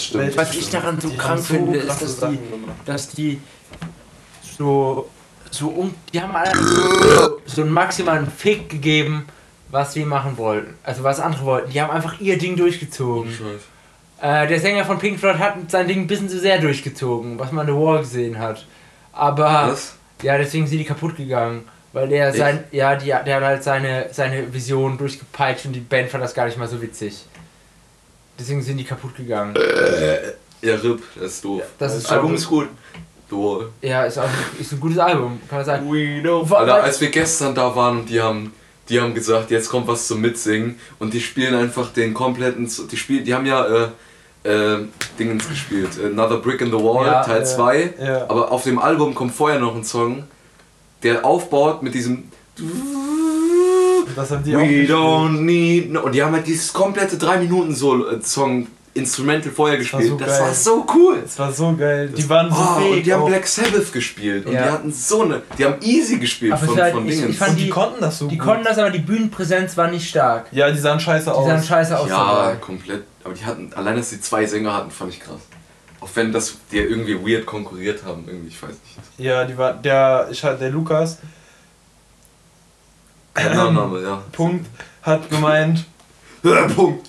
das stimmt. was ich daran so Die krank so finde, ist, dass die, dass die so, so um, die haben alle so, so einen maximalen Fick gegeben, was wir machen wollten. Also was andere wollten. Die haben einfach ihr Ding durchgezogen. Äh, der Sänger von Pink Floyd hat sein Ding ein bisschen zu sehr durchgezogen, was man in The Wall gesehen hat. Aber Was? ja, deswegen sind die kaputt gegangen. Weil der sein, ja, die, der hat halt seine, seine Vision durchgepeitscht und die Band fand das gar nicht mal so witzig. Deswegen sind die kaputt gegangen. Ja, RIP, das ist doof. Das ist Album ist gut. Du. Ja, ist auch ist ein gutes Album, kann man sagen. We know. Alter, als wir gestern da waren, die haben, die haben gesagt, jetzt kommt was zum Mitsingen und die spielen einfach den kompletten, die spielen, die haben ja äh, äh, Dingens gespielt, Another Brick in the Wall, Ja, Teil äh, 2, ja. aber auf dem Album kommt vorher noch ein Song, der aufbaut mit diesem Das haben die auch We gespielt. don't need no. Und die haben halt dieses komplette 3 Minuten Song Instrumental vorher war gespielt. so das war so cool. Das war so geil. Die waren so Oh, fähig. und die haben auch. Black Sabbath gespielt und Ja. die hatten so eine, die haben easy gespielt Aber von, halt- von ich- Dingen. ich fand und die, die- konnten das so Die gut. konnten das, aber die Bühnenpräsenz war nicht stark. ja, die sahen scheiße Die aus. sahen scheiße aus. ja, dabei. komplett. Aber die hatten, allein dass die zwei Sänger hatten, fand ich krass. Auch wenn das die irgendwie weird konkurriert haben, irgendwie, ich weiß nicht. Ja, die war der ich der Lukas Der Nachname, ja. Punkt hat gemeint, Punkt.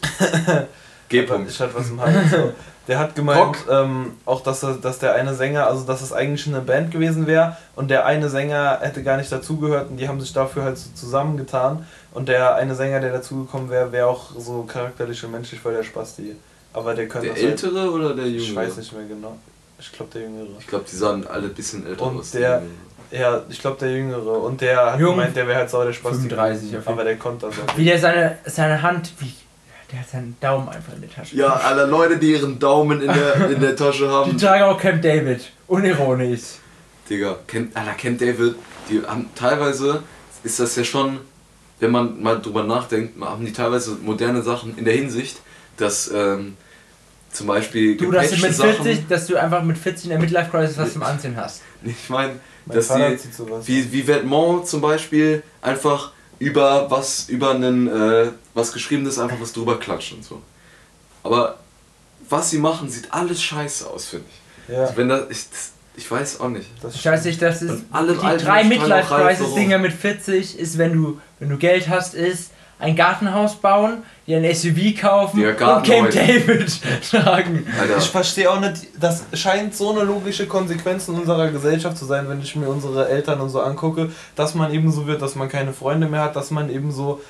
G. ich hatte was im Hals. So. Der hat gemeint, ähm, auch dass, er- dass der eine Sänger, also dass es eigentlich eine Band gewesen wäre und der eine Sänger hätte gar nicht dazugehört und die haben sich dafür halt so zusammengetan und der eine Sänger, der dazugekommen wäre, wäre auch so charakterlich und menschlich voll der Spasti. Aber der könnte Der das halt- ältere oder der jüngere? Ich weiß nicht mehr genau. Ich glaube der Jüngere. Ich glaube, die sahen alle ein bisschen älter Und aus. der- Ja, ich glaube der Jüngere. Und der hat Jung. gemeint, der wäre halt sau der Spasti. 35 auf jeden Aber der konnte das auch. Wie der seine, seine Hand, wie, der hat seinen Daumen einfach in der Tasche. Ja, alle Leute, die ihren Daumen in der, in der Tasche Die haben. tragen auch Camp David. Unironisch. Digga, kennt, Alter, kennt David, die haben teilweise, ist das ja schon, wenn man mal drüber nachdenkt, haben die teilweise moderne Sachen in der Hinsicht, dass ähm, zum Beispiel Du, dass du mit gepatchte 40, dass du einfach mit 40 in der Midlife Crisis was zum Anziehen hast. ich meine, Mein dass Vater die, zieht sowas. wie, wie Vêtements zum Beispiel einfach über was, über einen, äh, was geschriebenes einfach was drüber klatscht und so. Aber was sie machen, sieht alles scheiße aus, finde ich. Ja, Also wenn das, ich, das, ich weiß auch nicht. das Ich weiß nicht, das ist die drei tragen Midlife auch Ralph Crisis Dinger mit 40 ist, wenn du wenn du Geld hast, ist ein Gartenhaus bauen, dir ein SUV kaufen Ja, und Camp. David tragen. Alter, Ich verstehe auch nicht, das scheint so eine logische Konsequenz in unserer Gesellschaft zu sein, wenn ich mir unsere Eltern und so angucke, dass man eben so wird, dass man keine Freunde mehr hat, dass man eben so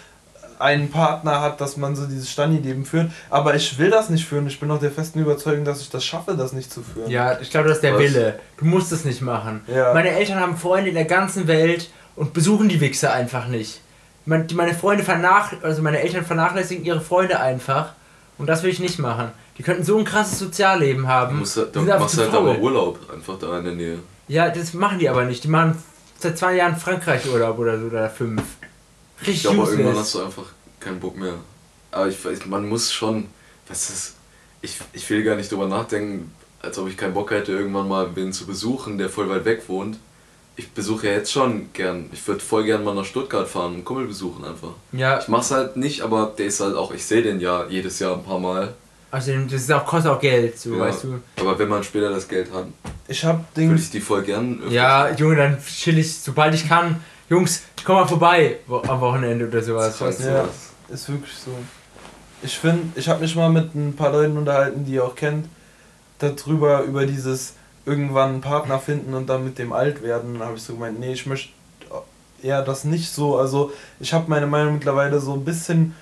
einen Partner hat, dass man so dieses Stani-Leben führt. Aber ich will das nicht führen. Ich bin auch der festen Überzeugung, dass ich das schaffe, das nicht zu führen. Ja, ich glaube, das ist der Was? Wille. Du musst es nicht machen. Ja. Meine Eltern haben Freunde in der ganzen Welt und besuchen die Wichser einfach nicht. Mein- die- Meine Freunde vernach also meine Eltern vernachlässigen ihre Freunde einfach und das will ich nicht machen. Die könnten so ein krasses Sozialleben Du haben. musst, halt- da machst halt faul. aber Urlaub einfach da in der Nähe. Ja, das machen die aber nicht. Die machen seit zwei Jahren Frankreich-Urlaub oder so oder fünf. Ich Richtig glaube, irgendwann hast du einfach keinen Bock mehr. Aber ich weiß, man muss schon, was ist, ich, ich will gar nicht drüber nachdenken, als ob ich keinen Bock hätte, irgendwann mal wen zu besuchen, der voll weit weg wohnt. Ich besuche ja jetzt schon gern, ich würde voll gern mal nach Stuttgart fahren und einen Kumpel besuchen einfach. Ja, Ich mach's halt nicht, aber der ist halt auch, ich sehe den ja jedes Jahr ein paar Mal. also das ist auch, kostet auch Geld, so Ja. weißt du. Aber wenn man später das Geld hat, Ich hab würde Dings. ich die voll gern öfters Ja, Junge, dann chill ich, sobald ich kann. Jungs, ich komm mal vorbei wo, am Wochenende oder sowas. Das Weißt ist du? Ja, ist wirklich so. Ich finde, ich habe mich mal mit ein paar Leuten unterhalten, die ihr auch kennt, darüber, über dieses irgendwann einen Partner finden und dann mit dem alt werden. Da habe ich so gemeint, nee, ich möchte eher das nicht so. Also ich habe meine Meinung mittlerweile so ein bisschen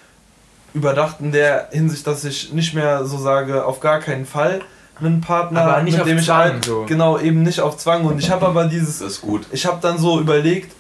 überdacht in der Hinsicht, dass ich nicht mehr so sage, auf gar keinen Fall einen Partner, Aber nicht mit auf dem ich Zwang, alt, so. genau eben nicht auf Zwang. Und ich habe aber dieses Das ist gut. ich habe dann so überlegt,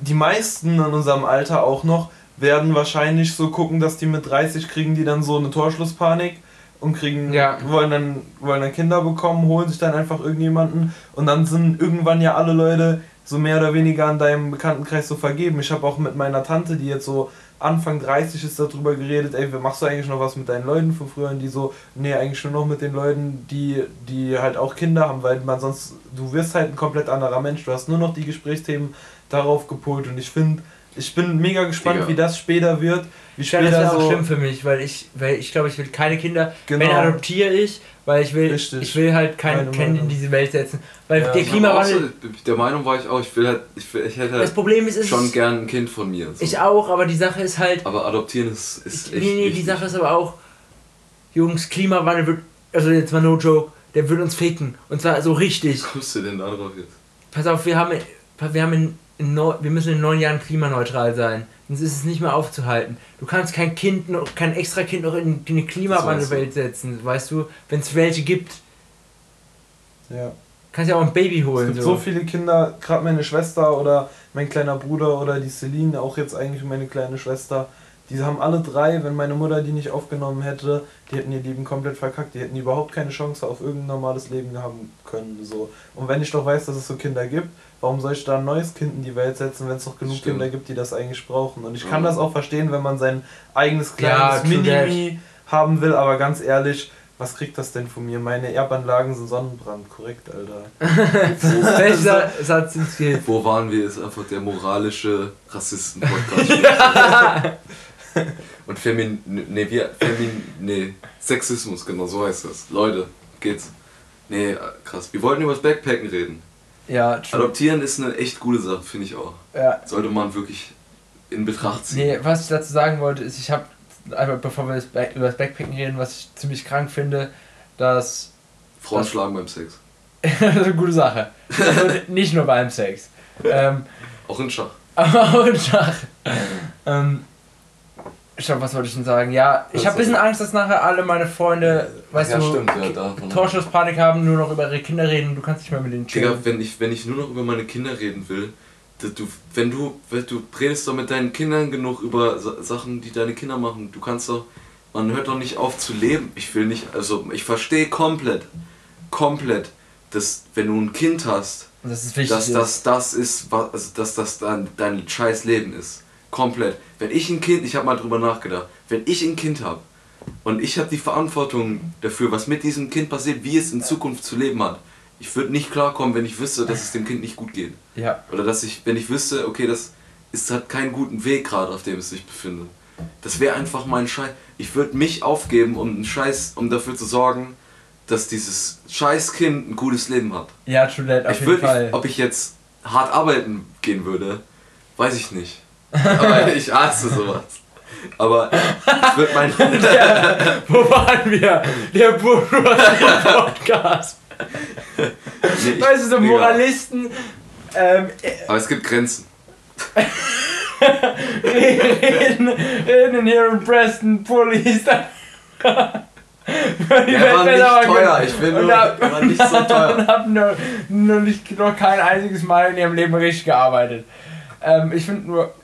die meisten in unserem Alter auch noch werden wahrscheinlich so gucken, dass die mit 30 kriegen die dann so eine Torschlusspanik und kriegen Ja. wollen dann wollen dann Kinder bekommen, holen sich dann einfach irgendjemanden und dann sind irgendwann ja alle Leute so mehr oder weniger an deinem Bekanntenkreis so vergeben. Ich habe auch mit meiner Tante, die jetzt so Anfang 30 ist, darüber geredet, ey, machst du eigentlich noch was mit deinen Leuten von früher? Und die so, nee, eigentlich nur noch mit den Leuten, die, die halt auch Kinder haben, weil man sonst, du wirst halt ein komplett anderer Mensch. Du hast nur noch die Gesprächsthemen darauf gepolt und ich finde, ich bin mega gespannt, Digga. wie das später wird. Wie Ja, das wäre auch so. schlimm für mich, weil ich, weil ich glaube, ich will keine Kinder. Genau. Wenn adoptiere ich, weil ich will, Richtig. ich will halt kein Meine Kind in diese Welt setzen. Weil Ja, der ich Ich auch Klimawandel. so, der Meinung war ich auch, ich will halt, ich, will, ich hätte Das halt Problem ist, ist schon gern ein Kind von mir. So. ich auch, aber die Sache ist halt, Aber adoptieren ist, ist echt. nee, nee, die. Sache ist aber auch, Jungs, Klimawandel wird, also jetzt mal no joke, der wird uns ficken. Und zwar so richtig. Wie kommst du denn da drauf jetzt? Pass auf, wir haben, wir haben in neu- wir müssen in neun Jahren klimaneutral sein. Sonst ist es nicht mehr aufzuhalten. Du kannst kein Kind noch, kein extra Kind noch in, in eine Klimawandelwelt setzen, weißt du, wenn es welche gibt. Ja. Kannst ja auch ein Baby Es holen. gibt so. so viele Kinder, gerade meine Schwester oder mein kleiner Bruder oder die Celine, auch jetzt eigentlich meine kleine Schwester, die haben alle drei, wenn meine Mutter die nicht aufgenommen hätte, die hätten ihr Leben komplett verkackt, die hätten überhaupt keine Chance auf irgendein normales Leben haben können. So. Und wenn ich doch weiß, dass es so Kinder gibt, warum soll ich da ein neues Kind in die Welt setzen, wenn es doch genug Stimmt. Kinder gibt, die das eigentlich brauchen? Und ich kann Ja. das auch verstehen, wenn man sein eigenes Ja, kleines true Mini-Mi haben will, aber ganz ehrlich, was kriegt das denn von mir? Meine Erbanlagen sind Sonnenbrand, korrekt, Alter. Welcher Satz ins? Wo waren wir? Ist einfach der moralische Rassisten-Podcast. Und Femin. Nee, wir. Femin. Nee. Sexismus, genau, so heißt das. Leute, geht's. Nee, krass. Wir wollten über das Backpacken reden. Ja, true. Adoptieren ist eine echt gute Sache, finde ich auch. Ja. Sollte man wirklich in Betracht ziehen. Nee, was ich dazu sagen wollte, ist, ich habe, einfach bevor wir über das Backpacken reden, was ich ziemlich krank finde, dass. Frauen das- schlagen beim Sex. das ist eine gute Sache. Nicht nur beim Sex. Ähm, Auch in Schach. aber auch in Schach. Ähm, ich glaube, was wollte ich denn sagen? Ja, ich habe ein bisschen Angst, dass nachher alle meine Freunde, weißt ja, du, stimmt, ja. Torschusspanik haben, nur noch über ihre Kinder reden, du kannst nicht mehr mit denen Digga, chillen. wenn ich, wenn ich nur noch über meine Kinder reden will, du, wenn du, wenn du redest doch mit deinen Kindern genug über Sa- Sachen, die deine Kinder machen. Du kannst doch, man hört doch nicht auf zu leben. Ich will nicht, also ich verstehe komplett, komplett, dass wenn du ein Kind hast, das dass das das ist, was, also dass das dein, dein scheiß Leben ist. Komplett. Wenn ich ein Kind, ich habe mal drüber nachgedacht, wenn ich ein Kind habe und ich habe die Verantwortung dafür, was mit diesem Kind passiert, wie es in Zukunft zu leben hat. Ich würde nicht klarkommen, wenn ich wüsste, dass es dem Kind nicht gut geht. ja, Oder dass ich, wenn ich wüsste, okay, das ist, hat keinen guten Weg gerade, auf dem es sich befindet. Das wäre einfach mein Scheiß. Ich würde mich aufgeben, um einen Scheiß, um dafür zu sorgen, dass dieses scheiß Kind ein gutes Leben hat. ja, true that, auf Ich jeden würd, Fall. ich, ob ich jetzt hart arbeiten gehen würde, weiß ich nicht. Aber ich hasse sowas. Aber ich würde mein. Wo waren wir? Der Bourgeoisie-Podcast. Nee, Weißt du, so. Moralisten ähm, Aber es gibt Grenzen. reden, reden hier in Preston, Police. Die Der war nicht teuer, ich will nur, hab, der war nicht so teuer. und hab nur, nur nicht, noch kein einziges Mal in ihrem Leben richtig gearbeitet. Ähm, ich finde nur,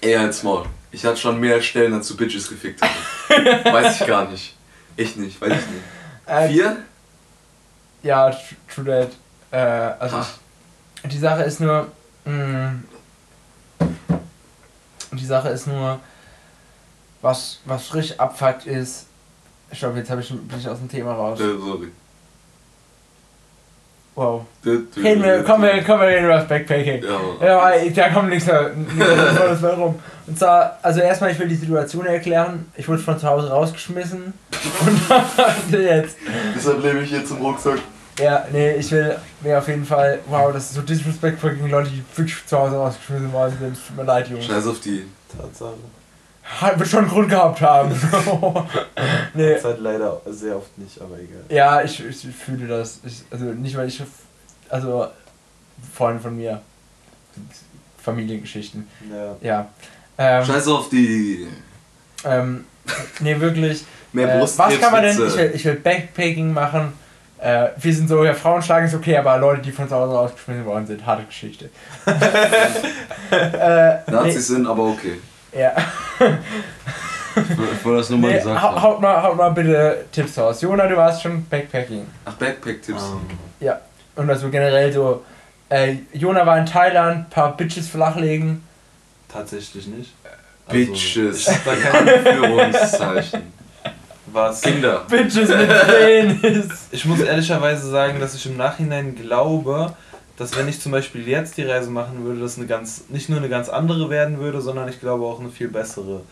Eher als Maul. Ich hatte schon mehr Stellen, als du Bitches gefickt hast. weiß ich gar nicht. Ich nicht, weiß ich nicht. äh, Vier? ja, tr- true that. Äh, also ich, die Sache ist nur, mh, die Sache ist nur, was, was richtig abfuckt ist, ich glaube, jetzt habe ich bin ich aus dem Thema raus. Äh, sorry. Wow. Reden wir, kommen wir, kommen wir reden über das Backpacking. Ja, Ja, da kommt nichts mehr, nichts mehr rum. Und zwar, also erstmal, ich will die Situation erklären. Ich wurde von zu Hause rausgeschmissen. Und jetzt. Deshalb lebe ich jetzt im Rucksack. Ja, nee, ich will mir auf jeden Fall. Wow, das ist so disrespectful gegen Leute, die wirklich zu Hause rausgeschmissen worden sind. Es tut mir leid, Jungs. Scheiß auf die. Tatsache. Hat- Wird schon einen Grund gehabt haben. nee. Das halt leider sehr oft nicht, aber egal. Ja, ich, ich fühle das. Ich, also nicht, weil ich. Also, Freunde von mir. Familiengeschichten. Ja. Ja. Ähm, Scheiß auf die. ähm, nee, wirklich. Mehr Äh, was kann man denn? Ich will, ich will Backpacking machen Äh, wir sind so, ja, Frauen schlagen ist okay, aber Leute, die von zu Hause rausgeschmissen worden sind, harte Geschichte. äh, Nazis nee, sind aber okay. Ja. Ich wollte- das nur mal Nee, gesagt hau, haben. haut, mal, haut mal bitte Tipps raus. Jona, du warst schon Backpacking. Ach, Backpack-Tipps. Ähm, Und also generell so, äh, Jona war in Thailand, paar Bitches flachlegen. tatsächlich nicht. Bitches. Ich hab da keine Anführungszeichen. was. Kinder. Bitches mit Penis. Ich muss ehrlicherweise sagen, dass ich im Nachhinein glaube, dass wenn ich zum Beispiel jetzt die Reise machen würde, das eine ganz, nicht nur eine ganz andere werden würde, sondern ich glaube auch eine viel bessere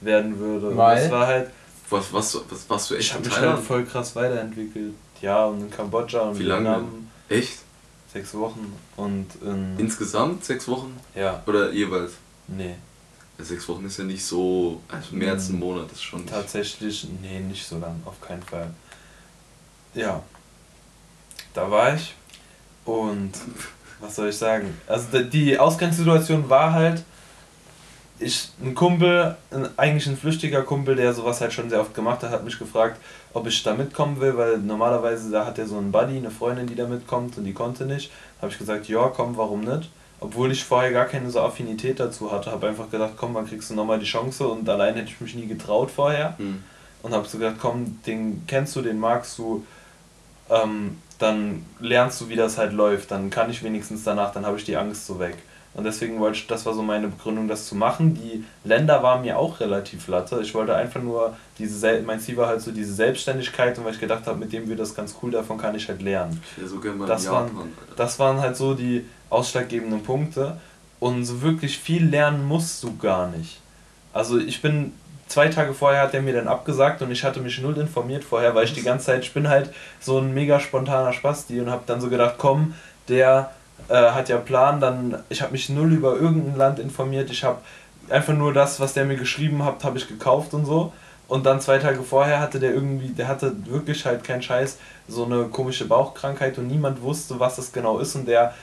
werden würde. Und Weil? das war halt, Was, was, was warst du echt ich habe mich halt voll krass weiterentwickelt. Ja, und in Kambodscha und Wie lange Vietnam Echt? sechs Wochen und in, Insgesamt sechs Wochen? ja, Oder jeweils? nee, Sechs Wochen ist ja nicht so. Also mehr als ein Monat ist schon. nicht- tatsächlich, nee, nicht so lang, auf keinen Fall. Ja, da war ich und was soll ich sagen? Also die Ausgangssituation war halt, ich, ein Kumpel, ein, eigentlich ein flüchtiger Kumpel, der sowas halt schon sehr oft gemacht hat, hat mich gefragt, ob ich da mitkommen will, weil normalerweise da hat er so einen Buddy, eine Freundin, die da mitkommt und die konnte nicht. Habe ich gesagt, ja, komm, warum nicht? Obwohl ich vorher gar keine so Affinität dazu hatte, habe einfach gedacht, komm, wann kriegst du nochmal die Chance und allein hätte ich mich nie getraut vorher Hm. und habe so gedacht, komm, den kennst du, den magst du, ähm, dann lernst du, wie das halt läuft, dann kann ich wenigstens danach, dann habe ich die Angst so weg. Und deswegen wollte ich, das war so meine Begründung, das zu machen. Die Länder waren mir auch relativ latte. Ich wollte einfach nur diese, Sel- mein Ziel war halt so diese Selbstständigkeit und weil ich gedacht habe, mit dem wird das ganz cool, davon kann ich halt lernen. Ich so gerne mal Das waren- Japan. Alter. Das waren halt so die ausschlaggebenden Punkte. Und so wirklich viel lernen musst du gar nicht. Also ich bin, zwei Tage vorher hat er mir dann abgesagt und ich hatte mich null informiert vorher, weil ich die ganze Zeit, ich bin halt so ein mega spontaner Spasti und habe dann so gedacht, komm, der äh, hat ja Plan, dann, ich habe mich null über irgendein Land informiert, ich habe einfach nur das, was der mir geschrieben hat, habe ich gekauft und so. Und dann zwei Tage vorher hatte der irgendwie, der hatte wirklich halt keinen Scheiß, so eine komische Bauchkrankheit und niemand wusste, was das genau ist und der,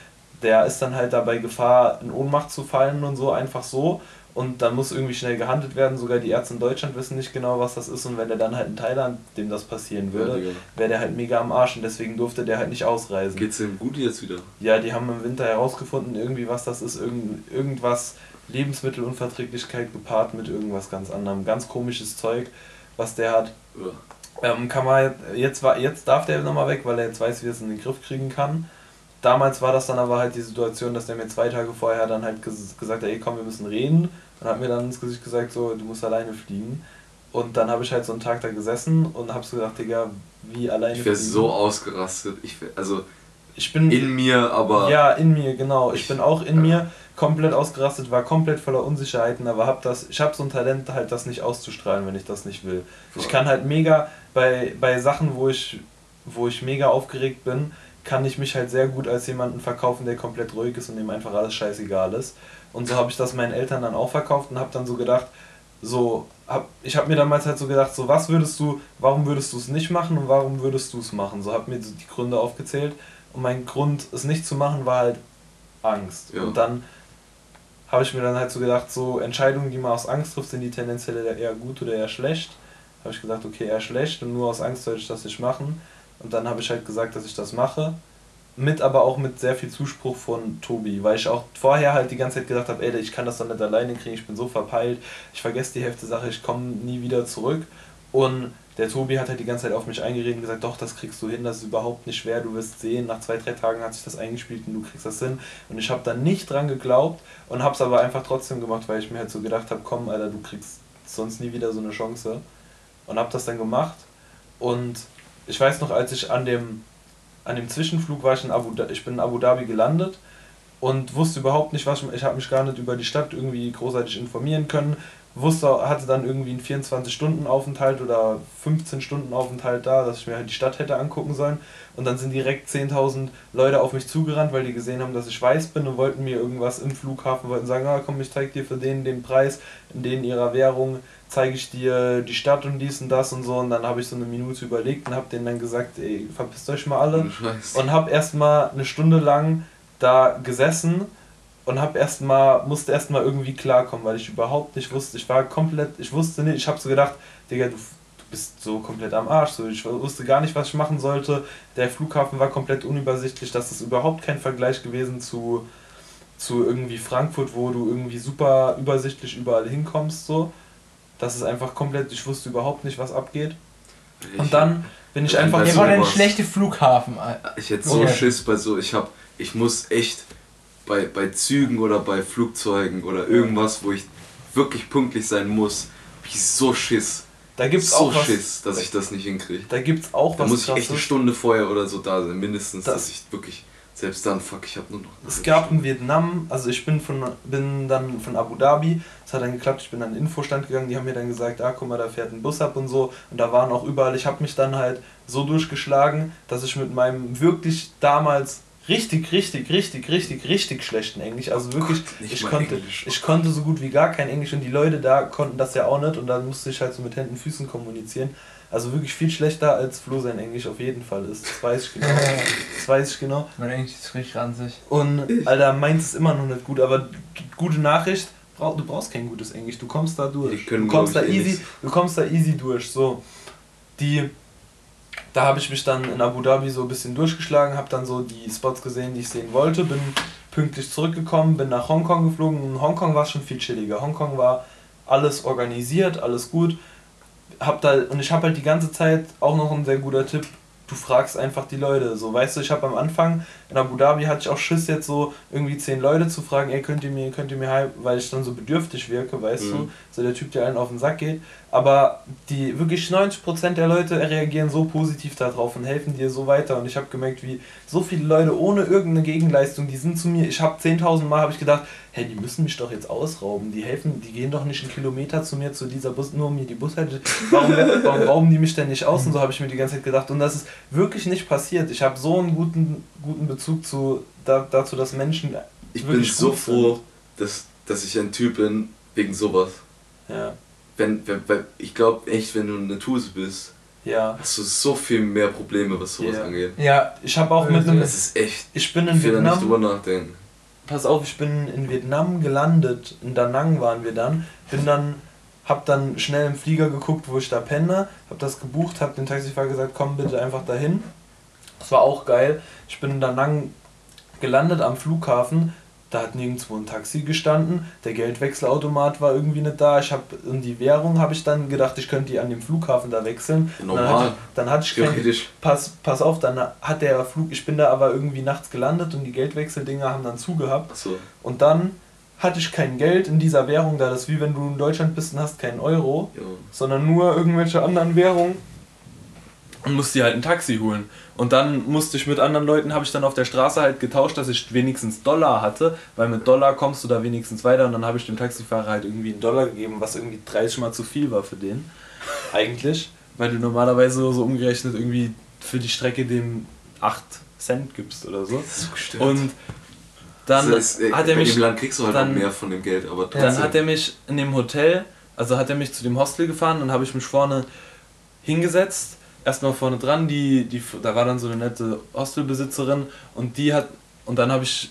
der ist dann halt dabei Gefahr, in Ohnmacht zu fallen und so, einfach so. Und dann muss irgendwie schnell gehandelt werden, sogar die Ärzte in Deutschland wissen nicht genau, was das ist und wenn der dann halt in Thailand, dem das passieren Ja, würde, Digga. wäre der halt mega am Arsch und deswegen durfte der halt nicht ausreisen. Geht's dem gut jetzt wieder? Ja, die haben im Winter herausgefunden, irgendwie was das ist, irgend, irgendwas Lebensmittelunverträglichkeit gepaart mit irgendwas ganz anderem. Ganz komisches Zeug, was der hat. Ja. Ähm, kann man jetzt war jetzt darf der nochmal weg, weil er jetzt weiß, wie er es in den Griff kriegen kann. Damals war das dann aber halt die Situation, dass der mir zwei Tage vorher dann halt ges gesagt hat, ey komm, wir müssen reden. Und hat mir dann ins Gesicht gesagt, so, du musst alleine fliegen. Und dann habe ich halt so einen Tag da gesessen und habe so gedacht, Digga, wie alleine Ich wäre so ausgerastet. Ich wär, also Ich bin in mir, aber. ja, in mir, genau. Ich Ich- bin auch in ja. mir komplett ausgerastet, war komplett voller Unsicherheiten, aber hab das, ich habe so ein Talent, halt das nicht auszustrahlen, wenn ich das nicht will. Ich Voll. kann halt mega, bei, bei Sachen, wo ich, wo ich mega aufgeregt bin, kann ich mich halt sehr gut als jemanden verkaufen, der komplett ruhig ist und dem einfach alles scheißegal ist. Und so habe ich das meinen Eltern dann auch verkauft und habe dann so gedacht, so, hab, ich habe mir damals halt so gedacht, so was würdest du, warum würdest du es nicht machen und warum würdest du es machen? So habe mir so die Gründe aufgezählt und mein Grund, es nicht zu machen, war halt Angst. Ja. Und dann habe ich mir dann halt so gedacht, so Entscheidungen, die man aus Angst trifft, sind die tendenziell eher gut oder eher schlecht. Habe ich gesagt, okay, eher schlecht und nur aus Angst sollte ich das nicht machen. Und dann habe ich halt gesagt, dass ich das mache. Mit aber auch mit sehr viel Zuspruch von Tobi, weil ich auch vorher halt die ganze Zeit gedacht habe, ey, ich kann das doch nicht alleine kriegen, ich bin so verpeilt, ich vergesse die Hälfte Sache, ich komme nie wieder zurück. Und der Tobi hat halt die ganze Zeit auf mich eingeredet und gesagt, doch, das kriegst du hin, das ist überhaupt nicht schwer, du wirst sehen, nach zwei, drei Tagen hat sich das eingespielt und du kriegst das hin. Und ich habe dann nicht dran geglaubt und habe es aber einfach trotzdem gemacht, weil ich mir halt so gedacht habe, komm, Alter, du kriegst sonst nie wieder so eine Chance. Und habe das dann gemacht und ich weiß noch, als ich an dem, an dem Zwischenflug war, ich in Abu, ich bin in Abu Dhabi gelandet und wusste überhaupt nicht, was ich, ich habe mich gar nicht über die Stadt irgendwie großartig informieren können. Wusste, hatte dann irgendwie einen 24-Stunden-Aufenthalt oder 15-Stunden-Aufenthalt da, dass ich mir halt die Stadt hätte angucken sollen. Und dann sind direkt 10.000 Leute auf mich zugerannt, weil die gesehen haben, dass ich weiß bin und wollten mir irgendwas im Flughafen, wollten sagen, ah, komm, ich zeig dir für den den Preis, in denen ihrer Währung zeige ich dir die Stadt und dies und das und so. Und dann habe ich so eine Minute überlegt und habe denen dann gesagt, ey, verpisst euch mal alle. Scheiß. Und habe erstmal eine Stunde lang da gesessen und habe erstmal musste erstmal irgendwie klarkommen, weil ich überhaupt nicht wusste, ich war komplett, ich wusste nicht, ich habe so gedacht, Digga, du, du bist so komplett am Arsch. So, ich wusste gar nicht, was ich machen sollte. Der Flughafen war komplett unübersichtlich. Das ist überhaupt kein Vergleich gewesen zu, zu irgendwie Frankfurt, wo du irgendwie super übersichtlich überall hinkommst. So. Das ist einfach komplett, ich wusste überhaupt nicht, was abgeht. Ich- Und dann bin ich einfach weißt Der du, war ein was- schlechter Flughafen. Ich hätte so Okay. Schiss bei so, ich hab, ich muss echt bei, bei Zügen oder bei Flugzeugen oder irgendwas, wo ich wirklich pünktlich sein muss, hab ich so Schiss. Da gibt's so auch was. Schiss, dass ich das nicht hinkriege. Da gibt's auch Da was muss ich echt eine. Stunde vorher oder so da sein, mindestens, Das- dass ich wirklich, selbst dann, fuck, ich hab nur noch. Es gab in. Vietnam, also ich bin von bin dann von Abu Dhabi, es hat dann geklappt, ich bin an den Infostand gegangen, die haben mir dann gesagt, ah guck mal, da fährt ein Bus ab und so und da waren auch überall, ich habe mich dann halt so durchgeschlagen, dass ich mit meinem wirklich damals richtig, richtig, richtig, richtig, richtig schlechten Englisch, also wirklich, Gott, ich konnte, Englisch. ich konnte so gut wie gar kein Englisch und die Leute da konnten das ja auch nicht und dann musste ich halt so mit Händen, Füßen kommunizieren. Also wirklich viel schlechter als Flo sein Englisch auf jeden Fall ist. Das weiß ich genau. Das weiß ich genau. Mein Englisch ist richtig ranzig. Und Alter, meins ist immer noch nicht gut, aber gute Nachricht, du brauchst kein gutes Englisch, du kommst da durch. können, Du kommst da eh easy, nicht. du kommst da easy durch. So, die, da habe ich mich dann in Abu Dhabi so ein bisschen durchgeschlagen, habe dann so die Spots gesehen, die ich sehen wollte, bin pünktlich zurückgekommen, bin nach Hongkong geflogen. In Hongkong war es schon viel chilliger. Hongkong war alles organisiert, alles gut. Hab da, und ich habe halt die ganze Zeit auch noch ein sehr guter Tipp. Du fragst einfach die Leute. So, weißt du, ich habe am Anfang in Abu Dhabi hatte ich auch Schiss, jetzt so irgendwie zehn Leute zu fragen, ey, könnt ihr mir, könnt ihr mir helfen, weil ich dann so bedürftig wirke, weißt Mhm. du? So der Typ, der allen auf den Sack geht. Aber die wirklich 90% der Leute reagieren so positiv darauf und helfen dir so weiter. Und ich habe gemerkt, wie so viele Leute ohne irgendeine Gegenleistung, die sind zu mir, ich habe 10.000 Mal habe ich gedacht, hey, die müssen mich doch jetzt ausrauben. Die helfen, die gehen doch nicht einen Kilometer zu mir, zu dieser Bus, nur um mir die Bushalte. Warum, warum rauben die mich denn nicht aus? Und so habe ich mir die ganze Zeit gedacht. Und das ist wirklich nicht passiert. Ich habe so einen guten, guten Bezug zu, da, dazu, dass Menschen. Ich bin so froh, dass, dass ich ein Typ bin, wegen sowas. Ja. Wenn, wenn, wenn, ich glaube echt, wenn du eine Tuse bist, Ja. hast du so viel mehr Probleme, was sowas Ja. angeht. Ja, Ich habe auch mit einem. Das ist echt. Ich bin in Ich da nicht Vietnam. drüber nachdenken. pass auf, ich bin in Vietnam gelandet, in Da Nang waren wir dann, bin dann, hab dann schnell im Flieger geguckt, wo ich da penne, hab das gebucht, hab dem Taxifahrer gesagt, komm bitte einfach dahin. Das war auch geil. Ich bin in Da Nang gelandet am Flughafen, da hat nirgendwo ein Taxi gestanden, der Geldwechselautomat war irgendwie nicht da, ich habe und die Währung habe ich dann gedacht, ich könnte die an dem Flughafen da wechseln. Und Dann Normal. hatte, dann hatte ich kein, pass, pass auf, dann hat der Flug, ich bin da aber irgendwie nachts gelandet und die Geldwechseldinger haben dann zugehabt. Achso. Und dann hatte ich kein Geld in dieser Währung, da das ist wie wenn du in Deutschland bist und hast keinen Euro, Ja. sondern nur irgendwelche anderen Währungen. Und musste dir halt ein Taxi holen. Und dann musste ich mit anderen Leuten, habe ich dann auf der Straße halt getauscht, dass ich wenigstens Dollar hatte, weil mit Dollar kommst du da wenigstens weiter. Und dann habe ich dem Taxifahrer halt irgendwie einen Dollar gegeben, was irgendwie 30 Mal zu viel war für den. Eigentlich. Weil du normalerweise so umgerechnet irgendwie für die Strecke dem 8 Cent gibst oder so. Das so. Und dann das ist, äh, hat er in mich dem Land kriegst du halt dann- mehr von dem Geld, aber dann trotzdem. hat er mich in dem Hotel, also hat er mich zu dem Hostel gefahren, dann habe ich mich vorne hingesetzt, erstmal vorne dran, die, die, da war dann so eine nette Hostelbesitzerin und die hat, und dann habe ich,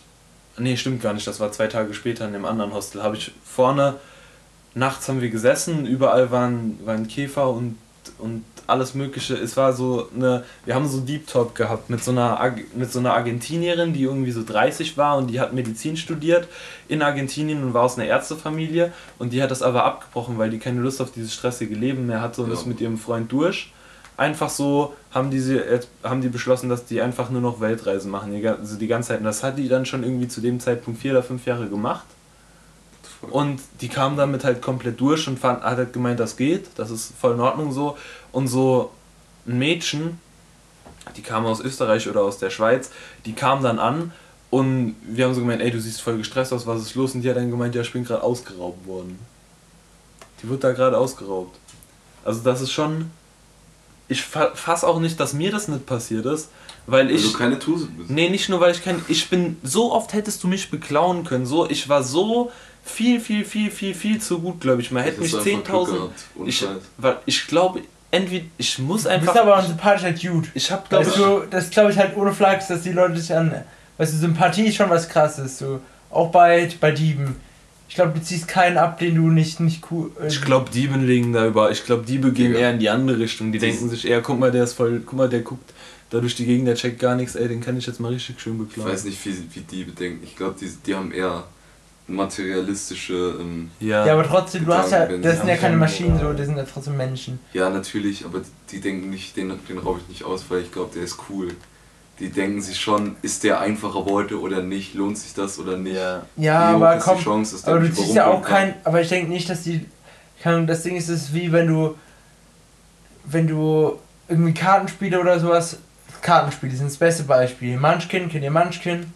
nee, stimmt gar nicht, das war zwei Tage später in dem anderen Hostel, habe ich vorne, nachts haben wir gesessen, überall waren, waren Käfer und, und alles mögliche, es war so eine, wir haben so Deep Talk gehabt mit so einer, mit so einer Argentinierin, die irgendwie so 30 war und die hat Medizin studiert in Argentinien und war aus einer Ärztefamilie und die hat das aber abgebrochen, weil die keine Lust auf dieses stressige Leben mehr hatte und Ja. ist mit ihrem Freund durch. Einfach so haben die, sie, haben die beschlossen, dass die einfach nur noch Weltreisen machen, die, also die ganze Zeit. Und das hat die dann schon irgendwie zu dem Zeitpunkt vier oder fünf Jahre gemacht. Und die kam damit halt komplett durch und fand, hat halt gemeint, das geht, das ist voll in Ordnung so. Und so ein Mädchen, die kam aus Österreich oder aus der Schweiz, die kam dann an und wir haben so gemeint, ey, du siehst voll gestresst aus, was ist los? Und die hat dann gemeint, ja, ich bin gerade ausgeraubt worden. Die wird da gerade ausgeraubt. Also das ist schon... Ich fa- fass auch nicht, dass mir das nicht passiert ist, weil Weil ich... du keine Tuse bist. Nee, nicht nur weil ich kein. Ich bin. So oft hättest du mich beklauen können. So, ich war so viel, viel, viel, viel, viel zu gut, glaube ich. Man hätte mich Das ist einfach Glück 10.000. gehabt, ohne Ich, weil ich glaube, entweder. Ich muss du bist einfach. aber ein sympathischer Dude. ich habe, glaube Weißt du, das glaube ich halt ohne Flachs, dass die Leute dich an. Weißt du, Sympathie ist schon was krasses. So. Auch bei, bei Dieben. Ich glaube, du ziehst keinen ab, den du nicht, nicht cool. äh, Ich glaube, Dieben liegen da über. Ich glaube, Diebe gehen Ja. eher in die andere Richtung. Die Die- denken sich eher, guck mal, der ist voll, guck mal, der guckt da durch die Gegend, der checkt gar nichts, ey, den kann ich jetzt mal richtig schön Ich beklauen. weiß nicht, wie, wie die bedenken. Ich glaube, die, die haben eher materialistische. Ähm, Ja. Ja, aber trotzdem, du hast ja, Gedanken, das sind ja keine Maschinen, so, das sind ja trotzdem Menschen. ja, natürlich, aber die denken nicht, den, den raube ich nicht aus, weil ich glaube, der ist cool. Die denken sich schon, ist der einfacher Beute oder nicht, lohnt sich das oder nicht. ja. Ja, aber ist komm, die Chance, dass der aber du ziehst ja auch kann? kein, aber ich denke nicht, dass die, Ahnung, das Ding ist, es ist wie wenn du, wenn du irgendwie Kartenspiele oder sowas, Kartenspiele sind das beste Beispiel. Munchkin, kennt ihr Munchkin?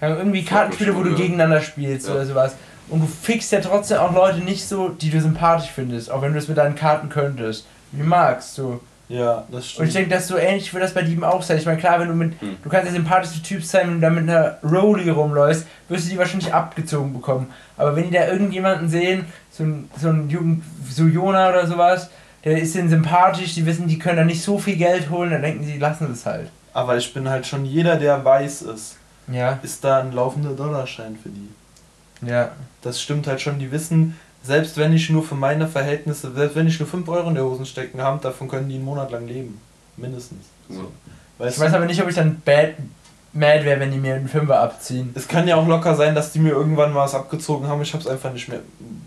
Irgendwie Kartenspiele, wo du gegeneinander spielst Ja. oder sowas. Und du fixst ja trotzdem auch Leute nicht so, die du sympathisch findest, auch wenn du es mit deinen Karten könntest. Wie magst du? Ja, das Und stimmt. ich denke, dass so ähnlich wird das bei Dieben auch sein. Ich meine, klar, wenn du mit, Hm. du kannst der sympathischste Typ sein, wenn du da mit einer Rolli rumläufst, wirst du die wahrscheinlich abgezogen bekommen. Aber wenn die da irgendjemanden sehen, so ein, so ein Jugend, so Jona oder sowas, der ist denen sympathisch, die wissen, die können da nicht so viel Geld holen, dann denken sie, die lassen das halt. aber ich bin halt schon, jeder, der weiß ist, Ja, ist da ein laufender Dollarschein für die. ja. Das stimmt halt schon, die wissen, selbst wenn ich nur für meine Verhältnisse, selbst wenn ich nur 5 Euro in der Hosen stecken habe, davon können die einen Monat lang leben. Mindestens. Ja. Weißt Ich weiß aber nicht, ob ich dann bad, mad wäre, wenn die mir einen Fünfer abziehen. Es kann ja auch locker sein, dass die mir irgendwann mal was abgezogen haben. Ich habe es einfach nicht mehr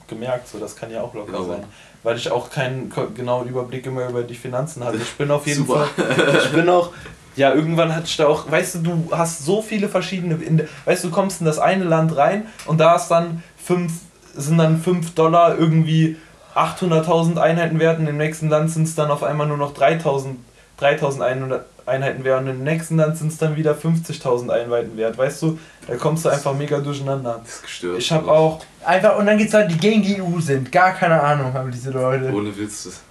gemerkt. So, das kann ja auch locker Ja, sein. Weil ich auch keinen genauen Überblick immer über die Finanzen hatte. Ich bin auf jeden Super. Fall. Ich bin auch. Ja, irgendwann hatte ich da auch. Weißt du, du hast so viele verschiedene. Weißt du, du kommst in das eine Land rein und da ist dann fünf, sind dann 5 Dollar irgendwie 800.000 Einheiten wert. Und im nächsten Land sind es dann auf einmal nur noch 3.000 3.100 Einheiten wert. Und im nächsten Land sind es dann wieder 50.000 Einheiten wert. Weißt du, da kommst du einfach mega durcheinander. Das ist gestört. Ich habe auch. Einfach, und dann gibt's Leute, die gegen die EU sind. Gar keine Ahnung haben diese Leute. Ohne Witz, das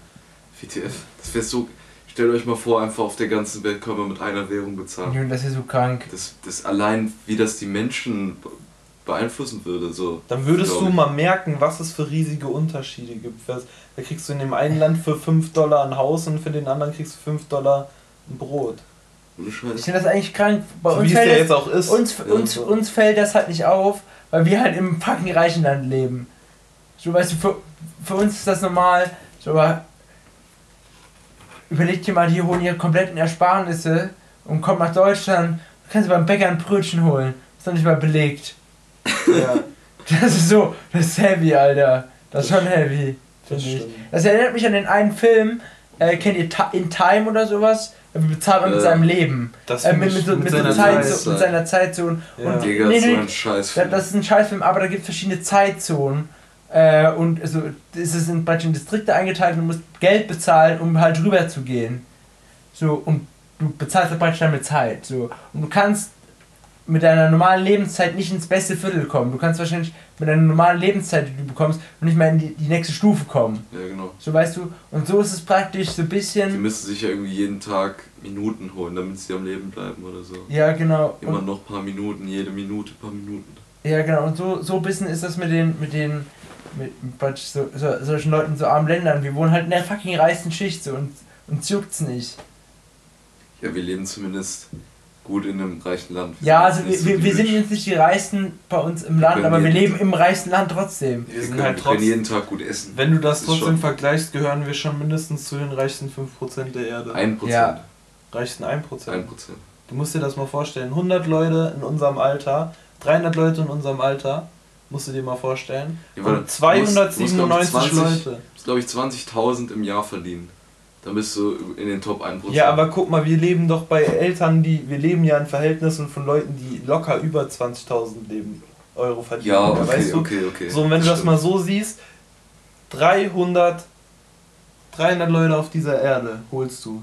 WTF. Das wäre so. Stellt euch mal vor, einfach auf der ganzen Welt können wir mit einer Währung bezahlen. Junge, das ist so krank. Das, das allein, wie das die Menschen beeinflussen würde. So, Dann würdest du mal merken, was es für riesige Unterschiede gibt. Da kriegst du in dem einen Land für 5 Dollar ein Haus und für den anderen kriegst du 5 Dollar ein Brot. Ich finde das eigentlich krank. Bei So uns wie es ja jetzt auch ist. uns, Ja. uns, uns fällt das halt nicht auf, weil wir halt im fucking reichen Land leben. So weißt du, für, für uns ist das normal. So, aber überleg dir mal, die holen ihre kompletten Ersparnisse und kommen nach Deutschland. Du kannst beim Bäcker ein Brötchen holen. Ist noch nicht mal belegt. Ja, Das ist so, das ist heavy, Alter. Das ist schon heavy. das finde ich. stimmt. Das erinnert mich an den einen Film, äh, kennt ihr Ta In Time oder sowas? Bezahlt man mit Ja. seinem Leben. Das Äh, mit, mit, mit, so seiner Zeit, so, mit seiner Zeitzone. Ja. Und Digga, nee, so ein Scheiß. ja, das ist ein Scheißfilm, aber da gibt es verschiedene Zeitzonen. Äh, und also, es ist in in Distrikte eingeteilt und du musst Geld bezahlen, um halt rüber zu gehen. So, und du bezahlst halt praktisch damit Zeit. So. Und du kannst mit deiner normalen Lebenszeit nicht ins beste Viertel kommen. Du kannst wahrscheinlich mit deiner normalen Lebenszeit, die du bekommst, nicht mal in die, die nächste Stufe kommen. ja, genau. So weißt du, und so ist es praktisch so ein Die bisschen. müssen sich ja irgendwie jeden Tag Minuten holen, damit sie am Leben bleiben oder so. Ja, genau. Immer Und, noch ein paar Minuten, jede Minute ein paar Minuten. ja, genau. Und so, so ein bisschen ist das mit den, mit den, mit praktisch so, so, solchen Leuten in so armen Ländern. Wir wohnen halt in der fucking reichsten Schicht so und uns juckt's nicht. Ja, wir leben zumindest gut in einem reichen Land. Ja, sind also wir, wir, so wir sind jetzt nicht die Reichsten bei uns im Land, aber wir leben im reichsten Land trotzdem. Wir Wir sind können, halt wir können trotzdem. jeden Tag gut essen. Wenn du das Das trotzdem schon- vergleichst, gehören wir schon mindestens zu den reichsten 5% der Erde. Ein Prozent. Ja. reichsten 1%. Ein Prozent. Du musst dir das mal vorstellen. 100 Leute in unserem Alter, 300 Leute in unserem Alter, musst du dir mal vorstellen. Ja, Und 297 du musst, glaub ich, 20 Leute. Musst, glaube ich, 20.000 im Jahr verdienen. Dann bist du in den Top 1%. Ja, aber guck mal, wir leben doch bei Eltern, die, wir leben ja in Verhältnissen von Leuten, die locker über 20.000 leben, Euro verdienen. Ja, okay, weißt du? okay, okay. So, und wenn du das Stimmt. mal so siehst, 300, 300 Leute auf dieser Erde holst du.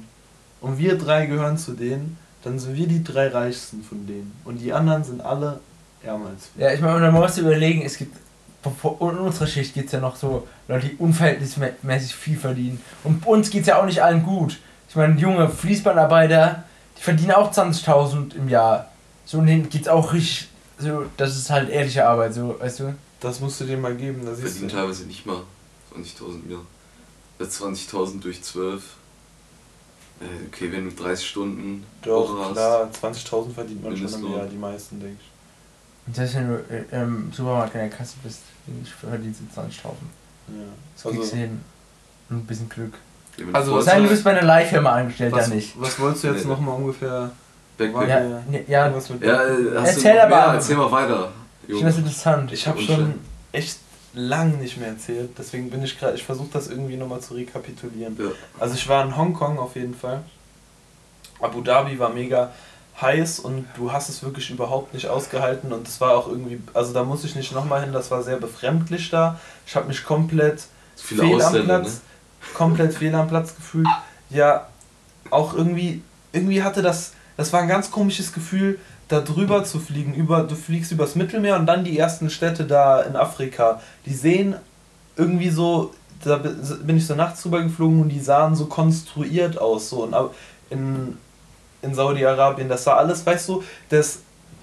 Und wir drei gehören zu denen, dann sind wir die drei reichsten von denen. Und die anderen sind alle ärmer als wir. Ja, ich meine, musst du überlegen, es gibt, in unserer Schicht gibt es ja noch so Leute, die unverhältnismäßig viel verdienen. Und uns geht es ja auch nicht allen gut. Ich meine, junge Fließbandarbeiter, die verdienen auch 20.000 im Jahr. So, und denen geht es auch richtig, so, das ist halt ehrliche Arbeit, so, weißt du? Das musst du dir mal geben. Da siehst verdienen teilweise nicht mal 20.000 im Jahr. Das 20.000 durch 12. Äh, okay, wenn du 30 Stunden Woche Doch, hast. klar, 20.000 verdient man schon im. Jahr, die meisten, denke ich. Und selbst wenn du äh, im Supermarkt in der Kasse bist, verdienst du 20.000. Ja. Das kriegst Also, du hin. Und ein bisschen Glück. Ja, Also, du Sei denn, du bist bei einer Leihfirma angestellt, was, dann nicht. was wolltest du jetzt Nee. nochmal ungefähr? Backpack. Ja, Ja. ja, ja Ja, äh, Erzähl aber. mehr? Erzähl mal weiter. ich finde das interessant. Ich habe schon echt lang nicht mehr erzählt, deswegen bin ich gerade, ich versuche das irgendwie nochmal zu rekapitulieren. Ja. Also ich war in Hongkong auf jeden Fall. Abu Dhabi war mega heiß und du hast es wirklich überhaupt nicht ausgehalten und es war auch irgendwie, also da muss ich nicht nochmal hin, das war sehr befremdlich da. Ich habe mich komplett fehl am ne? Platz, komplett fehl am Platz gefühlt. Ja, auch irgendwie, irgendwie hatte das, das war ein ganz komisches Gefühl, da drüber zu fliegen. Über, du fliegst übers Mittelmeer und dann die ersten Städte da in Afrika. Die sehen irgendwie so, da bin ich so nachts drüber geflogen und die sahen so konstruiert aus. So. Und in, in Saudi-Arabien, das war alles, weißt du, das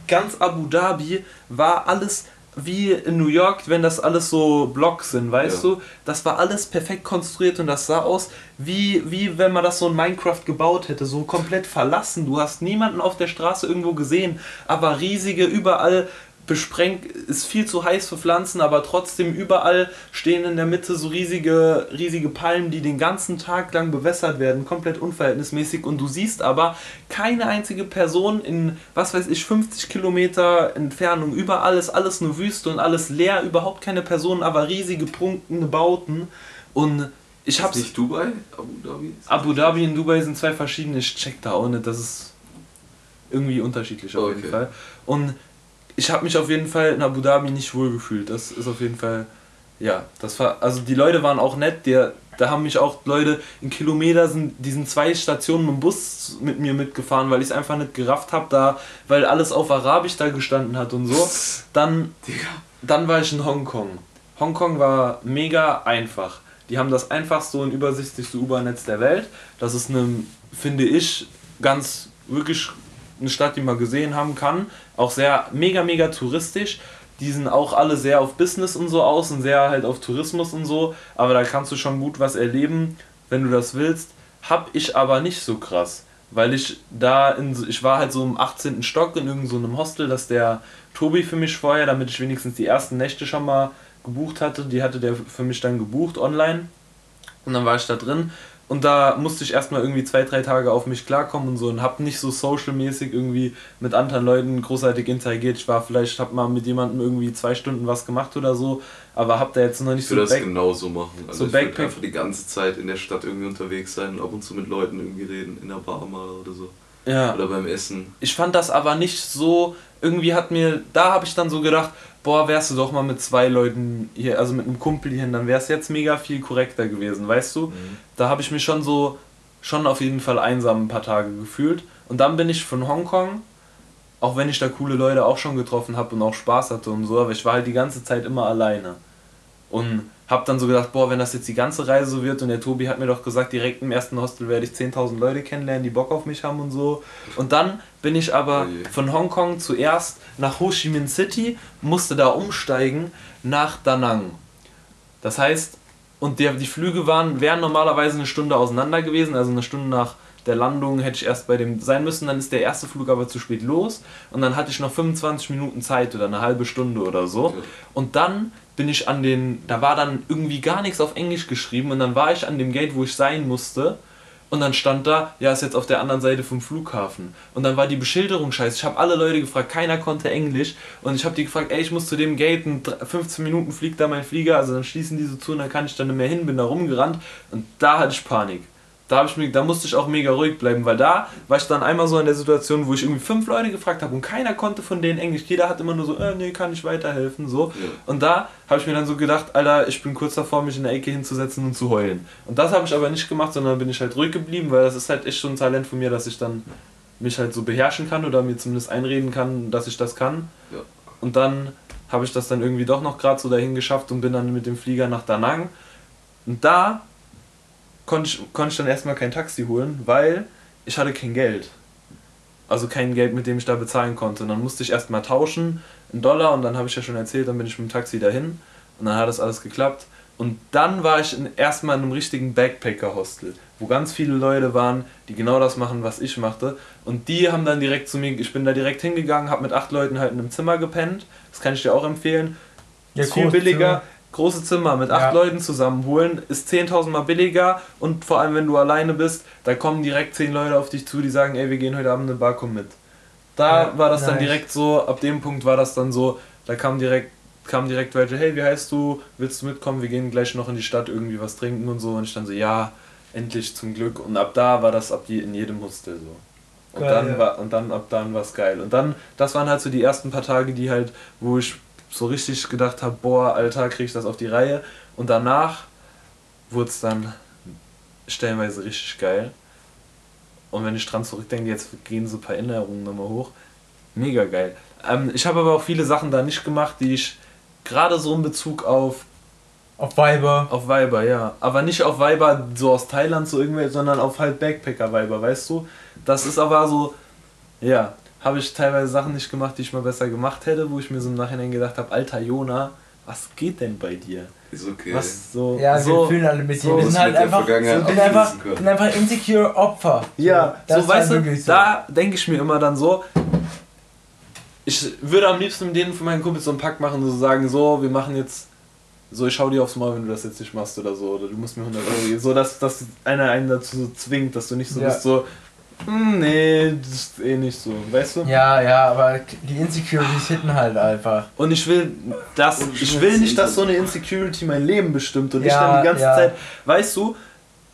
ganz Abu Dhabi war alles wie in New York, wenn das alles so Blocks sind, weißt Ja. du? Das war alles perfekt konstruiert und das sah aus wie, wie wenn man das so in Minecraft gebaut hätte, so komplett verlassen. Du hast niemanden auf der Straße irgendwo gesehen, aber riesige, überall besprengt, ist viel zu heiß für Pflanzen, aber trotzdem überall stehen in der Mitte so riesige, riesige Palmen, die den ganzen Tag lang bewässert werden, komplett unverhältnismäßig und du siehst aber keine einzige Person in, was weiß ich, 50 Kilometer Entfernung, überall ist alles nur Wüste und alles leer, überhaupt keine Personen, aber riesige prunkende Bauten und ich Ist hab's... nicht Dubai? Abu Dhabi? Abu Dhabi und Dubai sind zwei verschiedene, ich check da auch nicht, das ist irgendwie unterschiedlich auf jeden Okay. Fall. Und ich habe mich auf jeden Fall in Abu Dhabi nicht wohl gefühlt. Das ist auf jeden Fall, ja, das war, also die Leute waren auch nett, der, da haben mich auch Leute in Kilometer sind, die sind zwei Stationen im Bus mit mir mitgefahren, weil ich es einfach nicht gerafft habe, da, weil alles auf Arabisch da gestanden hat und so. Dann, dann war ich in Hongkong. Hongkong war mega einfach. Die haben das einfachste und übersichtlichste U-Bahn-Netz der Welt. Das ist eine, finde ich, ganz wirklich eine Stadt, die man gesehen haben kann. Auch sehr mega, mega touristisch. Die sind auch alle sehr auf Business und so aus und sehr halt auf Tourismus und so. Aber da kannst du schon gut was erleben, wenn du das willst. Hab ich aber nicht so krass. Weil ich da in, ich war halt so im 18. Stock in irgendeinem so Hostel, das der Tobi für mich vorher, damit ich wenigstens die ersten Nächte schon mal gebucht hatte, die hatte der für mich dann gebucht online. Und dann war ich da drin und da musste ich erstmal irgendwie zwei, drei Tage auf mich klarkommen und so und hab nicht so social-mäßig irgendwie mit anderen Leuten großartig interagiert. Ich war vielleicht, hab mal mit jemandem irgendwie zwei Stunden was gemacht oder so, aber hab da jetzt noch nicht Ich so würde das genauso machen. Also so ich würde einfach die ganze Zeit in der Stadt irgendwie unterwegs sein und ab und zu mit Leuten irgendwie reden, in der Bar mal oder so. ja. Oder beim Essen. ich fand das aber nicht so, irgendwie hat mir, da habe ich dann so gedacht, boah, wärst du doch mal mit zwei Leuten hier, also mit einem Kumpel hierhin, dann wär's jetzt mega viel korrekter gewesen, weißt du? Da habe ich mich schon so, schon auf jeden Fall einsam ein paar Tage gefühlt. Und dann bin ich von Hongkong, auch wenn ich da coole Leute auch schon getroffen habe und auch Spaß hatte und so, aber ich war halt die ganze Zeit immer alleine. Und hab dann so gedacht, boah, wenn das jetzt die ganze Reise so wird und der Tobi hat mir doch gesagt, direkt im ersten Hostel werde ich 10.000 Leute kennenlernen, die Bock auf mich haben und so. Und dann bin ich aber Oh von Hongkong zuerst nach Ho Chi Minh City, musste da umsteigen nach Da Nang. Das heißt, und der, die Flüge waren, wären normalerweise eine Stunde auseinander gewesen, also eine Stunde nach der Landung hätte ich erst bei dem sein müssen, dann ist der erste Flug aber zu spät los und dann hatte ich noch 25 Minuten Zeit oder eine halbe Stunde oder so. Ja. Und dann bin ich an den, da war dann irgendwie gar nichts auf Englisch geschrieben und dann war ich an dem Gate, wo ich sein musste und dann stand da, ja, ist jetzt auf der anderen Seite vom Flughafen. Und dann war die Beschilderung scheiße. Ich habe alle Leute gefragt, keiner konnte Englisch. Und ich habe die gefragt, ey, ich muss zu dem Gate, in dr- 15 Minuten fliegt da mein Flieger, also dann schließen die so zu und dann kann ich dann nicht mehr hin, bin da rumgerannt. Und da hatte ich Panik. Da, ich mir, da musste ich auch mega ruhig bleiben, weil da war ich dann einmal so in der Situation, wo ich irgendwie fünf Leute gefragt habe und keiner konnte von denen Englisch. Jeder hat immer nur so, äh, nee, kann ich weiterhelfen, so. Ja. Und da habe ich mir dann so gedacht, Alter, ich bin kurz davor, mich in der Ecke hinzusetzen und zu heulen. Und das habe ich aber nicht gemacht, sondern bin ich halt ruhig geblieben, weil das ist halt echt schon ein Talent von mir, dass ich dann mich halt so beherrschen kann oder mir zumindest einreden kann, dass ich das kann. Ja. Und dann habe ich das dann irgendwie doch noch gerade so dahin geschafft und bin dann mit dem Flieger nach Da Nang. Und da konnte ich, konnte ich dann erstmal kein Taxi holen, weil ich hatte kein Geld. Also kein Geld, mit dem ich da bezahlen konnte. Und dann musste ich erstmal tauschen, einen Dollar, und dann habe ich ja schon erzählt, dann bin ich mit dem Taxi dahin. Und dann hat das alles geklappt. Und dann war ich in, erstmal in einem richtigen Backpacker-Hostel, wo ganz viele Leute waren, die genau das machen, was ich machte. Und die haben dann direkt zu mir, ich bin da direkt hingegangen, habe mit acht Leuten halt in einem Zimmer gepennt. Das kann ich dir auch empfehlen. Ja, ist viel billiger. Zimmer. Große Zimmer mit acht Ja. Leuten zusammenholen ist 10.000 Mal billiger und vor allem wenn du alleine bist, da kommen direkt zehn Leute auf dich zu, die sagen, ey, wir gehen heute Abend in eine Bar, komm mit. Da Ja, war das dann nice. direkt so, ab dem Punkt war das dann so, da kam direkt kam direkt welche, hey, wie heißt du, willst du mitkommen, wir gehen gleich noch in die Stadt irgendwie was trinken und so und ich dann so, ja, endlich zum Glück und ab da war das ab je, in jedem Hostel so. Und Geil, dann ja. war und dann ab dann war es geil und dann das waren halt so die ersten paar Tage, die halt wo ich so richtig gedacht habe, boah, Alter, krieg ich das auf die Reihe und danach wurde es dann stellenweise richtig geil. Und wenn ich dran zurückdenke, jetzt gehen so ein paar Erinnerungen nochmal hoch. Mega geil. Ähm, ich habe aber auch viele Sachen da nicht gemacht, die ich gerade so in Bezug auf, Auf Weiber. auf Weiber, ja. Aber nicht auf Weiber so aus Thailand so irgendwie, sondern auf halt Backpacker-Weiber, weißt du? Das ist aber so, ja, habe ich teilweise Sachen nicht gemacht, die ich mal besser gemacht hätte, wo ich mir so im Nachhinein gedacht habe, alter Jona, was geht denn bei dir? Ist okay. Was so, Ja, so, wir fühlen alle mit dir. so wir sind halt einfach, Vergangenheit wir sind einfach, sind einfach insecure Opfer. Ja, das so ist weißt halt du, so. da denke ich mir immer dann so, ich würde am liebsten mit denen von meinen Kumpels so einen Pakt machen und so sagen, so, wir machen jetzt, so, ich schau dir aufs Maul, wenn du das jetzt nicht machst oder so, oder du musst mir 100 Euro geben, so, dass, dass einer einen dazu so zwingt, dass du nicht so Ja. bist, so, nee, das ist eh nicht so, weißt du? Ja, ja, aber die Insecurities hitten halt einfach. Und ich will, das, Und ich Schmutz will nicht, dass so. eine Insecurity mein Leben bestimmt und ich Ja, dann die ganze ja. Zeit, weißt du,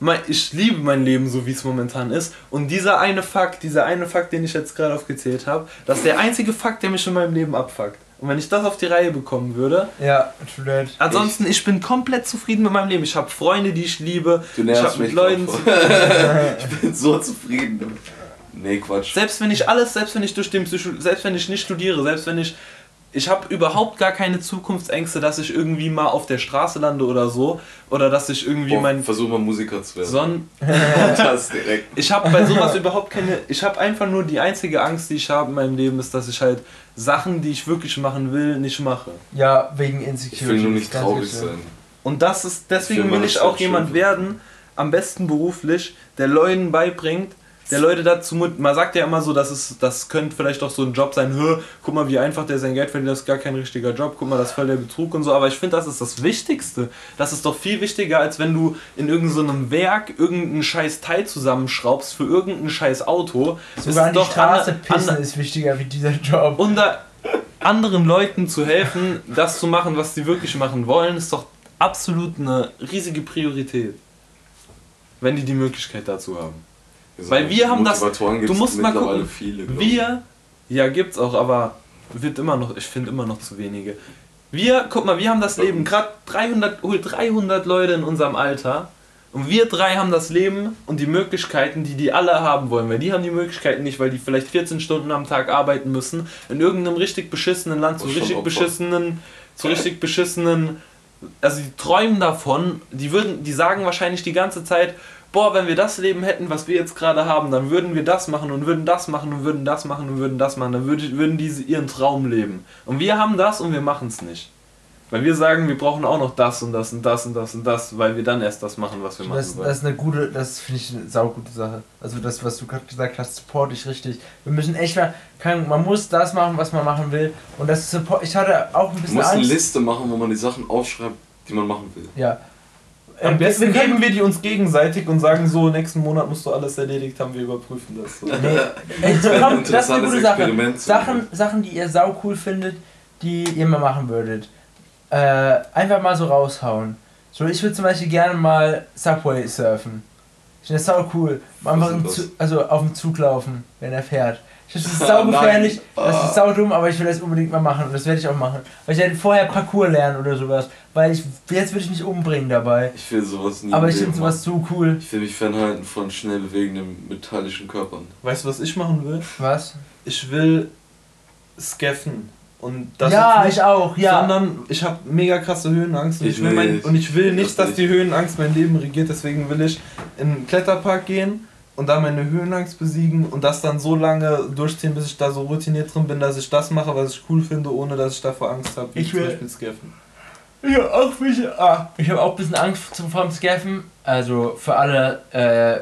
mein, ich liebe mein Leben so, wie es momentan ist. Und dieser eine Fakt, dieser eine Fakt, den ich jetzt gerade aufgezählt habe, das ist der einzige Fakt, der mich in meinem Leben abfuckt. Und wenn ich das auf die Reihe bekommen würde, Ja, true that. ansonsten, ich bin komplett zufrieden mit meinem Leben. Ich habe Freunde, die ich liebe. Du ich nervst habe mit mich Leuten. ich bin so zufrieden. Nee, Quatsch. Selbst wenn ich alles, selbst wenn ich durch den Psycho selbst wenn ich nicht studiere, selbst wenn ich ich habe überhaupt gar keine Zukunftsängste, dass ich irgendwie mal auf der Straße lande oder so oder dass ich irgendwie Boah, mein versuch mal Musiker zu werden. Son das direkt. ich habe bei sowas überhaupt keine ich habe einfach nur die einzige Angst, die ich habe in meinem Leben ist, dass ich halt Sachen, die ich wirklich machen will, nicht mache. Ja, wegen Ich Insecurities. will nur nicht traurig wichtig. sein. Und das ist deswegen Ich will will ich auch jemand werden, am besten beruflich, der Leuten beibringt, der Leute dazu mut- man sagt ja immer so, dass es das könnte vielleicht auch so ein Job sein, Hö, guck mal, wie einfach der sein Geld verdient, das ist gar kein richtiger Job, guck mal, das ist voll der Betrug und so, aber ich finde, das ist das Wichtigste. Das ist doch viel wichtiger, als wenn du in irgendeinem so Werk irgendeinen scheiß Teil zusammenschraubst für irgendein scheiß Auto. Sogar ist an die doch Straße pissen an- ist wichtiger wie dieser Job. und da anderen Leuten zu helfen, das zu machen, was sie wirklich machen wollen, ist doch absolut eine riesige Priorität. Wenn die die Möglichkeit dazu haben. Weil wir haben das- du musst mal gucken, Viele, Wir, ja gibt's auch, aber wird immer noch, ich finde immer noch zu wenige. Wir, guck mal, wir haben das Leben, gerade 300, hol 300 Leute in unserem Alter und wir drei haben das Leben und die Möglichkeiten, die die alle haben wollen, weil die haben die Möglichkeiten nicht, weil die vielleicht 14 Stunden am Tag arbeiten müssen, in irgendeinem richtig beschissenen Land, zu richtig beschissenen, zu richtig beschissenen, also die träumen davon, die würden, die sagen wahrscheinlich die ganze Zeit, boah, wenn wir das Leben hätten, was wir jetzt gerade haben, dann würden wir das machen und würden das machen und würden das machen und würden das machen, dann würde, würden diese ihren Traum leben. Und wir haben das und wir machen es nicht. Weil wir sagen, wir brauchen auch noch das und das und das und das und das, weil wir dann erst das machen, was wir machen Das, wollen. das ist eine gute, das finde ich eine saugute Sache. Also das, was du gerade gesagt hast, support ich richtig. Wir müssen echt mal, kann, man muss das machen, was man machen will. Und das support, ich hatte auch ein bisschen musst eine Angst. Liste machen, wo man die Sachen aufschreibt, die man machen will. Ja. Am Ähm, besten wir geben wir die uns gegenseitig und sagen so, nächsten Monat musst du alles erledigt haben, wir überprüfen das. So. Nee, wäre ein echt, komm, das ist eine gute Sache. Sachen, Sachen, die ihr sau cool findet, die ihr mal machen würdet. Äh, einfach mal so raushauen. So, ich würde zum Beispiel gerne mal Subway surfen. Ich finde das sau cool. Einfach das? Zu, also auf dem Zug laufen, wenn er fährt. Finde das Ah, sau gefährlich, nein. das ist sau dumm, aber ich will das unbedingt mal machen und das werde ich auch machen. Weil ich werde vorher Parcours lernen oder sowas. Weil ich, jetzt würde ich mich umbringen dabei. Ich will sowas nie Aber ich finde sowas so cool. Ich will mich fernhalten von schnell bewegenden metallischen Körpern. Weißt du, was ich machen will? Was? Ich will scaffen. Und das ja, jetzt nicht, ich auch, ja. Sondern ich habe mega krasse Höhenangst und Ich ich, will mein, nicht. und ich will Das nicht, dass nicht. die Höhenangst mein Leben regiert. Deswegen will ich in einen Kletterpark gehen und da meine Höhenangst besiegen und das dann so lange durchziehen, bis ich da so routiniert drin bin, dass ich das mache, was ich cool finde, ohne dass ich davor Angst habe, wie Ich will- zum Beispiel Scaffen. Ich habe auch, ein bisschen- ah, ich hab auch ein bisschen Angst zum vorm Scaffen. Also für alle äh,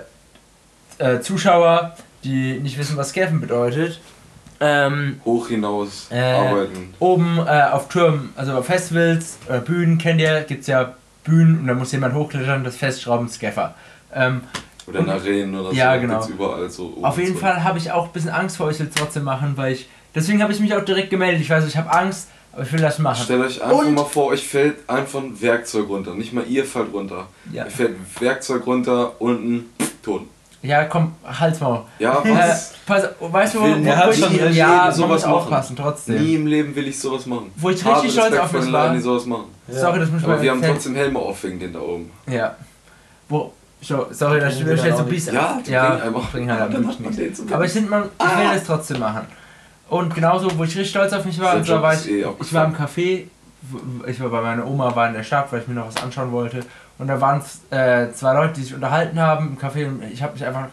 äh, Zuschauer, die nicht wissen, was Scaffen bedeutet. Ähm, Hoch hinaus Äh, arbeiten. oben äh, auf Türmen, also auf Festivals oder Bühnen, kennt ihr, gibt es ja Bühnen und da muss jemand hochklettern, das Festschrauben, Scaffer. Ähm, Oder in Arenen oder Ja, so. genau. Überall so. auf jeden Fall habe ich auch ein bisschen Angst vor, ich will es trotzdem machen, weil ich. Deswegen habe ich mich auch direkt gemeldet. Ich weiß, ich habe Angst, aber ich will das machen. Stellt euch einfach Und- mal vor, euch fällt einfach ein Werkzeug runter. Nicht mal ihr fallt runter. Ja, Euch fällt ein Werkzeug runter, unten, tot. ja komm, halt's mal. Ja, Äh, was? pass, weißt du, wo, Ich wo, schon ich, recht, ja, Leben man sowas muss machen. aufpassen, trotzdem. Nie im Leben will ich sowas machen. Wo ich Habe richtig stolz auf mich war. Leuten, die sowas machen. Sorry, das muss Aber man wir haben fällt- trotzdem Helme auf wegen den da oben. Ja. Wo, so, sorry, dass ich Bringen mir sie jetzt so ein bisschen. Ja, die ja, einfach- bringen halt Dann wirklich macht man nichts. den zum Aber ich, find, man, ich will das trotzdem machen. Und genauso, wo ich richtig stolz auf mich war, Job war ich, eh ich war im. Café, ich war bei meiner Oma, war in der Stadt, weil ich mir noch was anschauen wollte. Und da waren es äh, zwei Leute, die sich unterhalten haben im Café und ich habe mich einfach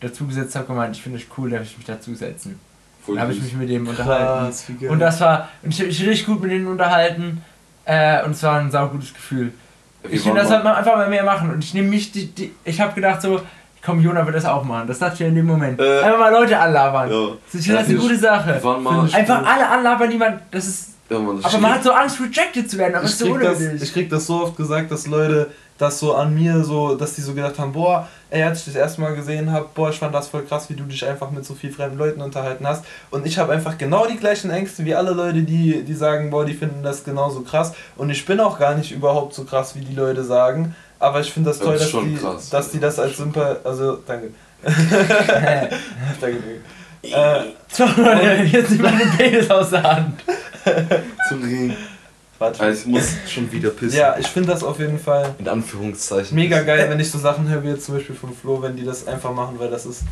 dazu gesetzt, habe gemeint, ich finde es cool, darf ich mich dazu setzen. Voll Dann habe ich mich mit dem unterhalten. Krass. Und das war, und ich habe mich richtig gut mit denen unterhalten äh, und es war ein saugutes Gefühl. Ich finde, das sollte man einfach mal mehr machen. Und ich nehme mich, die, die, ich habe gedacht so, komm, Jona wird das auch machen. Das dachte ich in dem Moment. Äh. einfach mal Leute anlabern. Ja. Ich finde das eine Ja, gute Sache. Einfach alle anlabern, die man, das ist, Ja, Mann, das aber ist man hat so Angst, rejected zu werden, aber es ich ist so unnötig. ich krieg das so oft gesagt, dass Leute das so an mir so, dass die so gedacht haben, boah, ey, als ich das erste Mal gesehen habe, boah, ich fand das voll krass, wie du dich einfach mit so vielen fremden Leuten unterhalten hast. Und ich habe einfach genau die gleichen Ängste wie alle Leute, die, die sagen, boah, die finden das genauso krass. Und ich bin auch gar nicht überhaupt so krass, wie die Leute sagen. Aber ich finde das Das toll, dass die, krass. dass die das als Sympa... Also, danke. danke, danke. Äh, Leute, jetzt nimmt meine Penis aus der Hand. zum Ring. Quatsch. Also ich muss schon wieder pissen. Ja, ich finde das auf jeden Fall In Anführungszeichen. mega geil, wenn ich so Sachen höre wie jetzt zum Beispiel von Flo, wenn die das einfach machen, weil das ist.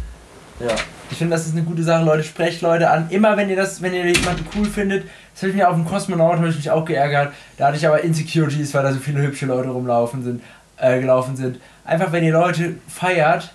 Ja. Ich finde, das ist eine gute Sache, Leute. Sprecht Leute an. Immer wenn ihr das, wenn ihr jemanden cool findet. Das habe ich mir auf dem Kosmonaut habe ich mich auch geärgert. Da hatte ich aber Insecurities, weil da so viele hübsche Leute rumlaufen sind, äh, gelaufen sind. Einfach wenn ihr Leute feiert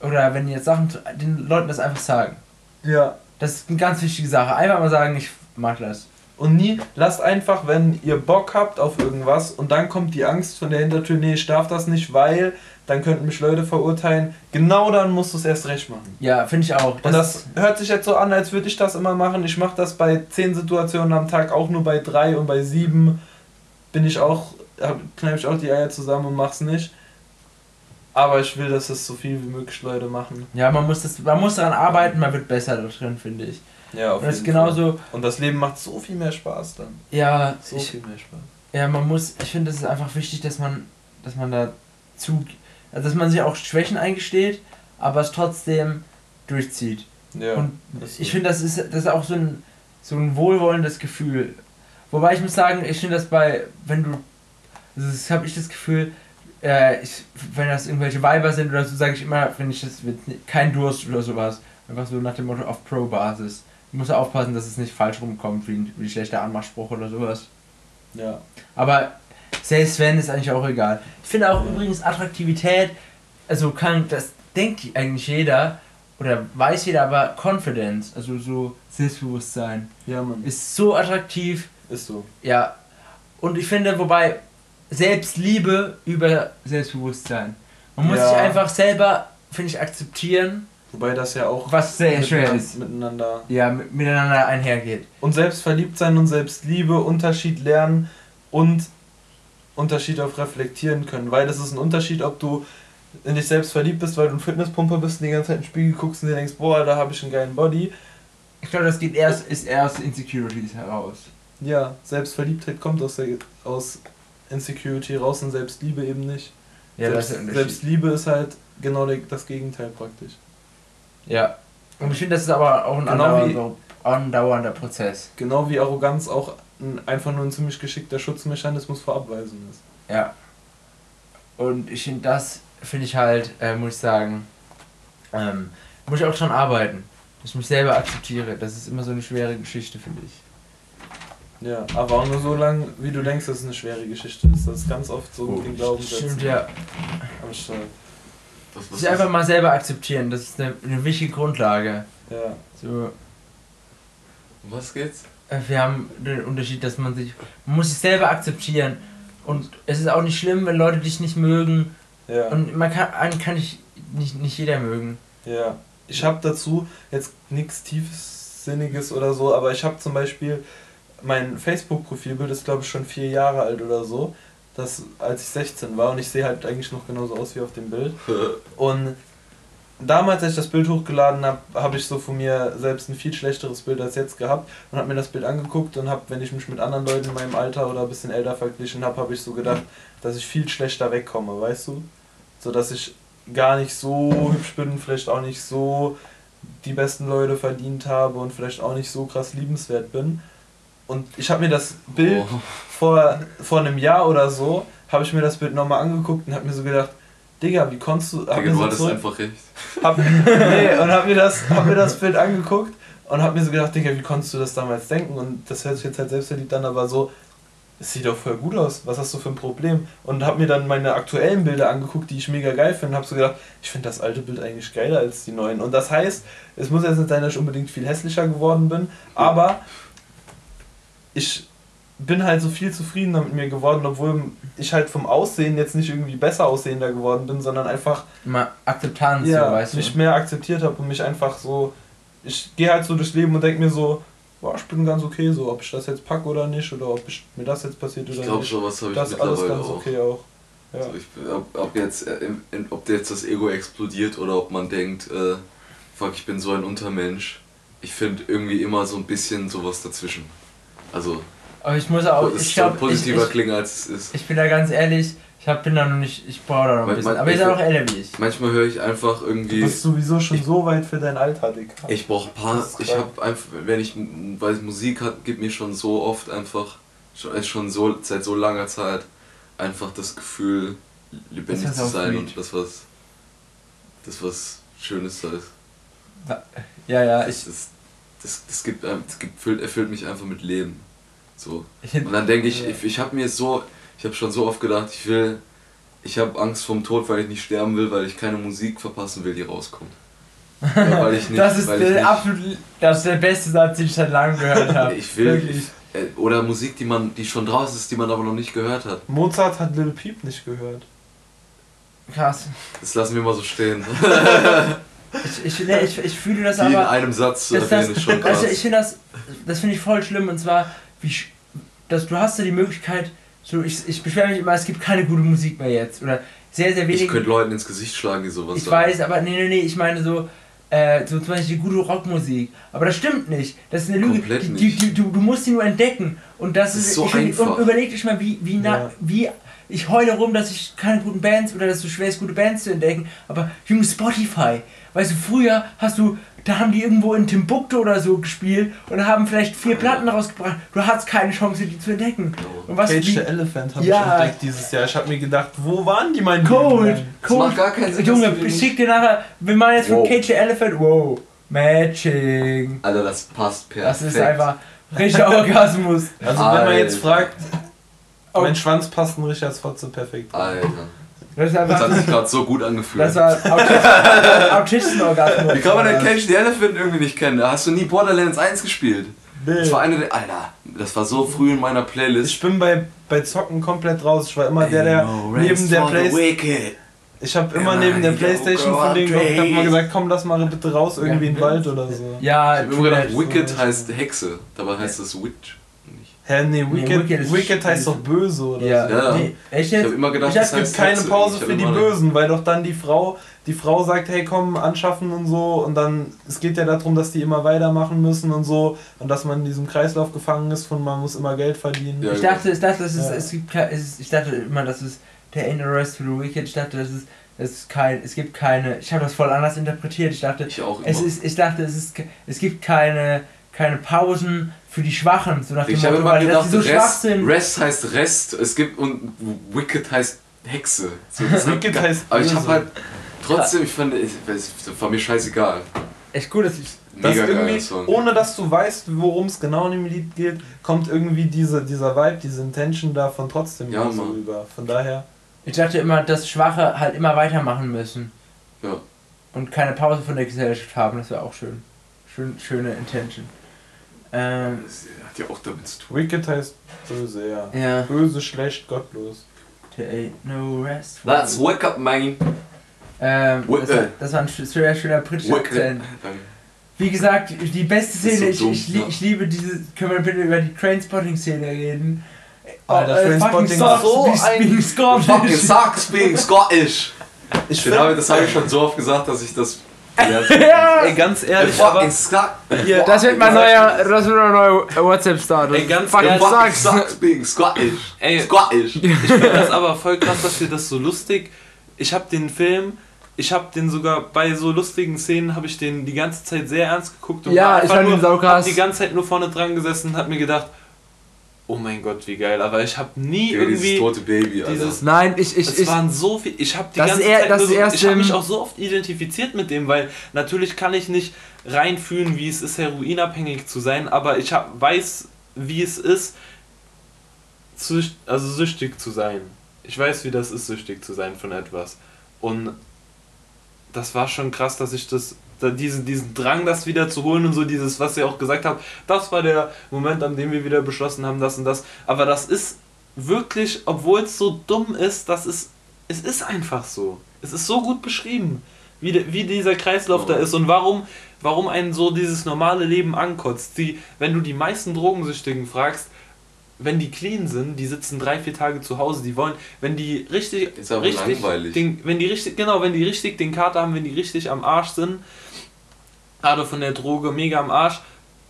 oder wenn ihr Sachen zu- den Leuten das einfach sagen. Ja. Das ist eine ganz wichtige Sache. Einfach mal sagen, ich mag das. Und nie, lasst einfach, wenn ihr Bock habt auf irgendwas und dann kommt die Angst von der Hintertür, nee, ich darf das nicht, weil dann könnten mich Leute verurteilen. Genau dann musst du es erst recht machen. Ja, finde ich auch. Und das hört sich jetzt so an, als würde ich das immer machen. Ich mache das bei 10 Situationen am Tag, auch nur bei 3 und bei 7 bin ich auch, kneife ich auch die Eier zusammen und mach's nicht. Aber ich will, dass es so viel wie möglich Leute machen. ja, man muss, das, man muss daran arbeiten, man wird besser da drin, finde ich. Ja, auf Und das jeden Fall. genauso, Und das Leben macht so viel mehr Spaß dann. ja, So ich, viel mehr Spaß. Ja, man muss, ich finde, es ist einfach wichtig, dass man, dass man da zu, also dass man sich auch Schwächen eingesteht, aber es trotzdem durchzieht. Ja. Und ich finde, das ist, das ist auch so ein, so ein wohlwollendes Gefühl. Wobei ich muss sagen, ich finde das bei, wenn du, also das habe ich das Gefühl, äh, ich, wenn das irgendwelche Weiber sind oder so, sage ich immer, finde ich das ni- kein Durst oder sowas. Einfach so nach dem Motto auf Pro-Basis. Du musst aufpassen, dass es nicht falsch rumkommt, wie ein, wie ein schlechter Anmachspruch oder sowas. Ja. Aber selbst wenn, ist eigentlich auch egal. Ich finde auch übrigens Attraktivität, also kann, das denkt eigentlich jeder oder weiß jeder, aber Confidence, also so Selbstbewusstsein, Ja, Mann. ist so attraktiv. Ist so. Ja. Und ich finde, wobei Selbstliebe über Selbstbewusstsein. Man muss Ja. sich einfach selber, finde ich, akzeptieren, Wobei das ja auch was sehr schwer miteinander- ist. miteinander. Ja, mit- miteinander einhergeht. Und selbstverliebt sein und Selbstliebe, Unterschied lernen und Unterschied auf reflektieren können. Weil das ist ein Unterschied, ob du in dich selbst verliebt bist, weil du ein Fitnesspumper bist und die ganze Zeit in den Spiegel guckst und dir denkst, boah, da habe ich einen geilen Body. Ich glaube, das geht erst, ist erst Insecurities heraus. Ja, Selbstverliebtheit kommt aus, der, aus Insecurity raus und Selbstliebe eben nicht. Ja, das Selbst, ist. Selbstliebe ist halt genau das Gegenteil praktisch. Ja. Und ich finde, das ist aber auch ein Genau andauernder, andauernder Prozess. Genau wie Arroganz auch ein, einfach nur ein ziemlich geschickter Schutzmechanismus vor Abweisung ist. Ja. Und ich finde, das finde ich halt, äh, muss ich sagen, ähm, muss ich auch dran arbeiten. Dass ich mich selber akzeptiere. Das ist immer so eine schwere Geschichte, finde ich. Ja, aber auch nur so lange, wie du denkst, dass es eine schwere Geschichte ist. Das ist ganz oft so mit Oh, den Glaubenssätzen Stimmt, ja. am Start. Das, was Sich einfach mal selber akzeptieren, das ist eine, eine wichtige Grundlage. Ja. So, Um was geht's? äh, wir haben den Unterschied, dass man sich, man muss sich selber akzeptieren Und es ist auch nicht schlimm, wenn Leute dich nicht mögen. Ja. Und man kann, einen kann ich nicht, nicht jeder mögen. Ja, ich habe dazu jetzt nichts tiefsinniges oder so, aber ich habe zum Beispiel mein Facebook-Profilbild ist glaube ich schon vier Jahre alt oder so, das als ich 16 war und ich sehe halt eigentlich noch genauso aus wie auf dem Bild. Und damals, als ich das Bild hochgeladen habe, habe ich so von mir selbst ein viel schlechteres Bild als jetzt gehabt und habe mir das Bild angeguckt und habe, wenn ich mich mit anderen Leuten in meinem Alter oder ein bisschen älter verglichen habe, habe ich so gedacht, dass ich viel schlechter wegkomme, weißt du? So dass ich gar nicht so hübsch bin, vielleicht auch nicht so die besten Leute verdient habe und vielleicht auch nicht so krass liebenswert bin. Und ich habe mir das Bild Oh. vor, vor einem Jahr oder so, habe ich mir das Bild nochmal angeguckt und habe mir so gedacht, Digga, wie konntest du... Digga, du so hattest zurück- einfach recht. hab, nee, und hab mir, das, hab mir das Bild angeguckt und hab mir so gedacht, Digga, wie konntest du das damals denken? Und das hört sich jetzt halt selbstverliebt an, aber so, es sieht doch voll gut aus, was hast du für ein Problem? Und hab mir dann meine aktuellen Bilder angeguckt, die ich mega geil finde, und hab so gedacht, ich finde das alte Bild eigentlich geiler als die neuen. Und das heißt, es muss jetzt nicht sein, dass ich unbedingt viel hässlicher geworden bin, aber ich bin halt so viel zufriedener mit mir geworden, obwohl ich halt vom Aussehen jetzt nicht irgendwie besser aussehender geworden bin, sondern einfach Immer Akzeptanz, ja, so, weißt du. mich mehr akzeptiert habe und mich einfach so. Ich gehe halt so durchs Leben und denke mir so, boah, ich bin ganz okay, so ob ich das jetzt packe oder nicht oder ob ich, mir das jetzt passiert oder Ich glaube nicht. schon, was habe ich das ist alles mittlerweile ganz auch. okay auch. Ja. Also ich, ob, ob, jetzt, äh, im- in, ob jetzt das Ego explodiert oder ob man denkt, äh, fuck, ich bin so ein Untermensch. Ich finde irgendwie immer so ein bisschen sowas dazwischen. Also, Aber ich muss auch, es ich soll glaube, ich, positiver ich, klingen als es ist. ich bin da ganz ehrlich, ich hab, bin da noch nicht, ich brauche da noch ein bisschen. Aber ich- seid auch älter wie ich. Manchmal höre ich einfach Du irgendwie. bist sowieso schon so weit für dein Alter, Digga. Ich brauche paar. Das ist Ich habe einfach, wenn ich, weil Musik hat, gibt mir schon so oft einfach, schon, ist schon so seit so langer Zeit einfach das Gefühl, lebendig Das ist zu sein und das was, das was Schönes da ist. Ja, ja, Das, ich, das, das, das gibt, einem- das gibt, füllt, erfüllt mich einfach mit Leben. So. Und dann denke ich, ich, ich habe mir so, ich habe schon so oft gedacht, ich will, ich habe Angst vom Tod, weil ich nicht sterben will, weil ich keine Musik verpassen will, die rauskommt. Ja, weil ich nicht, das ist der nicht, absolut, das ist der beste Satz, den ich seit langem gehört habe. Ich will, Wirklich. ich, äh, oder Musik, die man, die schon draußen ist, die man aber noch nicht gehört hat. Mozart hat Lil Peep nicht gehört. Krass. Das lassen wir mal so stehen. Ich, ich, ich, ich fühle das Die in aber. einem Satz Das, das, ist schon krass. also ich finde das, das finde ich voll schlimm und zwar, wie, dass du hast ja die Möglichkeit, so ich, ich beschwere mich immer, es gibt keine gute Musik mehr jetzt oder sehr sehr Ich wenig. könnte Leuten ins Gesicht schlagen, die sowas Ich sagen. weiß, aber nee, nee, nee, ich meine so, äh, so zum Beispiel gute Rockmusik. Aber das stimmt nicht. Das ist eine Lüge. Komplett die, nicht. Die, die, du, du musst sie nur entdecken. Und das, Das ist, ist so ich einfach. Und überleg dich mal, wie, wie, na, Ja. wie ich heule rum, dass ich keine guten Bands oder dass es so schwer ist, gute Bands zu entdecken. Aber Junge, Spotify. Weißt du, früher hast du, da haben die irgendwo in Timbuktu oder so gespielt und haben vielleicht vier Platten rausgebracht. Du hattest keine Chance, die zu entdecken. Und was Cage the Elephant habe Ja. ich entdeckt dieses Jahr. Ich habe mir gedacht, wo waren die mein Cold? Cold. macht gar keinen Sinn, Junge, ich schick dir nachher, wir machen jetzt von Wow. Cage the Elephant, wow, Matching. Alter, das passt perfekt. Das ist einfach richtiger Orgasmus. Also wenn man jetzt fragt, Oh. mein Schwanz passt in Richards Fotze perfekt. Alter. Das Das hat sich gerade so gut angefühlt. das war Autist- Autistenorgasmus. Wie kann man denn Cage the Elephant irgendwie nicht kennen? Hast du nie Borderlands 1 gespielt? Das Nee. war eine der. Alter, das war so früh in meiner Playlist. Ich bin bei, bei Zocken komplett raus. Ich war immer der, der neben der Playstation. Ich habe immer neben der I Playstation von denen gehockt und hab mal gesagt, komm, lass mal bitte raus, irgendwie in den Wald oder so. Ja, Ich hab immer gedacht, Wicked so. heißt Hexe, dabei heißt es Witch. Hä, nee, Wicked, Wicked Wicked, heißt doch böse oder Ja, so. Ja. Nee, echt Ich jetzt? habe immer gedacht, Ich das Es gibt heißt keine Hexe. Pause Ich hab für die Bösen, weil doch dann die Frau, die Frau sagt, hey komm, anschaffen und so und dann, es geht ja darum, dass die immer weitermachen müssen und so und dass man in diesem Kreislauf gefangen ist von man muss immer Geld verdienen. Ja, Ich dachte, ich dachte, es ist, Ja. es gibt es ich dachte immer, das ist der Ain't a Rest for the Wicked. Ich dachte, das ist, es ist kein, es gibt keine. Ich habe das voll anders interpretiert. Ich dachte, Ich auch immer. es ist, ich dachte, es ist, ke- es gibt keine, keine Pausen für die Schwachen. So nach dem ich habe Motto, immer weil, dass gedacht, die so schwach Rest, sind. Rest heißt Rest, es gibt und Wicked heißt Hexe. So, Wicked gar- heißt Aber ich habe halt trotzdem, ich fand, es war mir scheißegal. Echt gut, dass ich. Das Mega irgendwie, Song. ohne dass du weißt, worum es genau in dem Lied geht, kommt irgendwie diese, dieser Vibe, diese Intention davon trotzdem Ja, so rüber. Von daher, Ich dachte immer, dass Schwache halt immer weitermachen müssen. Ja. Und keine Pause von der Gesellschaft haben. Das wäre auch schön. schön. Schöne Intention. Ähm, Das hat ja auch damit zu tun. Wicked heißt böse, ja. ja. Böse, schlecht, gottlos. There ain't no rest for Let's wake up, man. Ähm, das, war, das war ein sehr schöner britischer Wicked. Akzent. Wie gesagt, die beste Szene, so dumm, ich, ich, ja. ich liebe diese. Können wir bitte über die Trainspotting-Szene reden? Alter, äh, Trainspotting so ein. Fucking sucks being Scottish. Ich habe, das habe ich schon so oft gesagt, dass ich das. Ja. Ey, ganz ehrlich, aber hier, Das wird mein neuer, das wird mein neuer WhatsApp-Start. Ey, ganz Fucking ehrlich, Fucking sucks. sucks being Scottish. Ey. Scottish. ich finde das aber voll krass, dass wir das so lustig. Ich habe den Film, ich habe den sogar bei so lustigen Szenen habe ich den die ganze Zeit sehr ernst geguckt und Ja, war ich nur, hab die ganze Zeit nur vorne dran gesessen und hab mir gedacht, oh mein Gott, wie geil. Aber ich habe nie dieses irgendwie tote Baby, Alter. dieses Nein, ich, ich, es ich. waren so viel. Ich habe die Das ganze ist eher- Zeit das nur so, ich habe mich auch so oft identifiziert mit dem, weil natürlich kann ich nicht reinfühlen, wie es ist, heroinabhängig zu sein, aber ich hab, weiß, wie es ist, sücht, also süchtig zu sein. Ich weiß, wie das ist, süchtig zu sein von etwas. Und das war schon krass, dass ich das, da diesen, diesen Drang, das wieder zu holen und so dieses, was ihr auch gesagt habt, das war der Moment, an dem wir wieder beschlossen haben, das und das. Aber das ist wirklich, obwohl es so dumm ist, das ist, es ist einfach so. Es ist so gut beschrieben, wie, de, wie dieser Kreislauf da ist und warum, warum einen so dieses normale Leben ankotzt. Die, wenn du die meisten Drogensüchtigen fragst, wenn die clean sind, die sitzen drei, vier Tage zu Hause, die wollen, wenn die richtig, Ist aber richtig langweilig. Den, wenn die richtig, genau, wenn die richtig den Kater haben, wenn die richtig am Arsch sind, gerade von der Droge mega am Arsch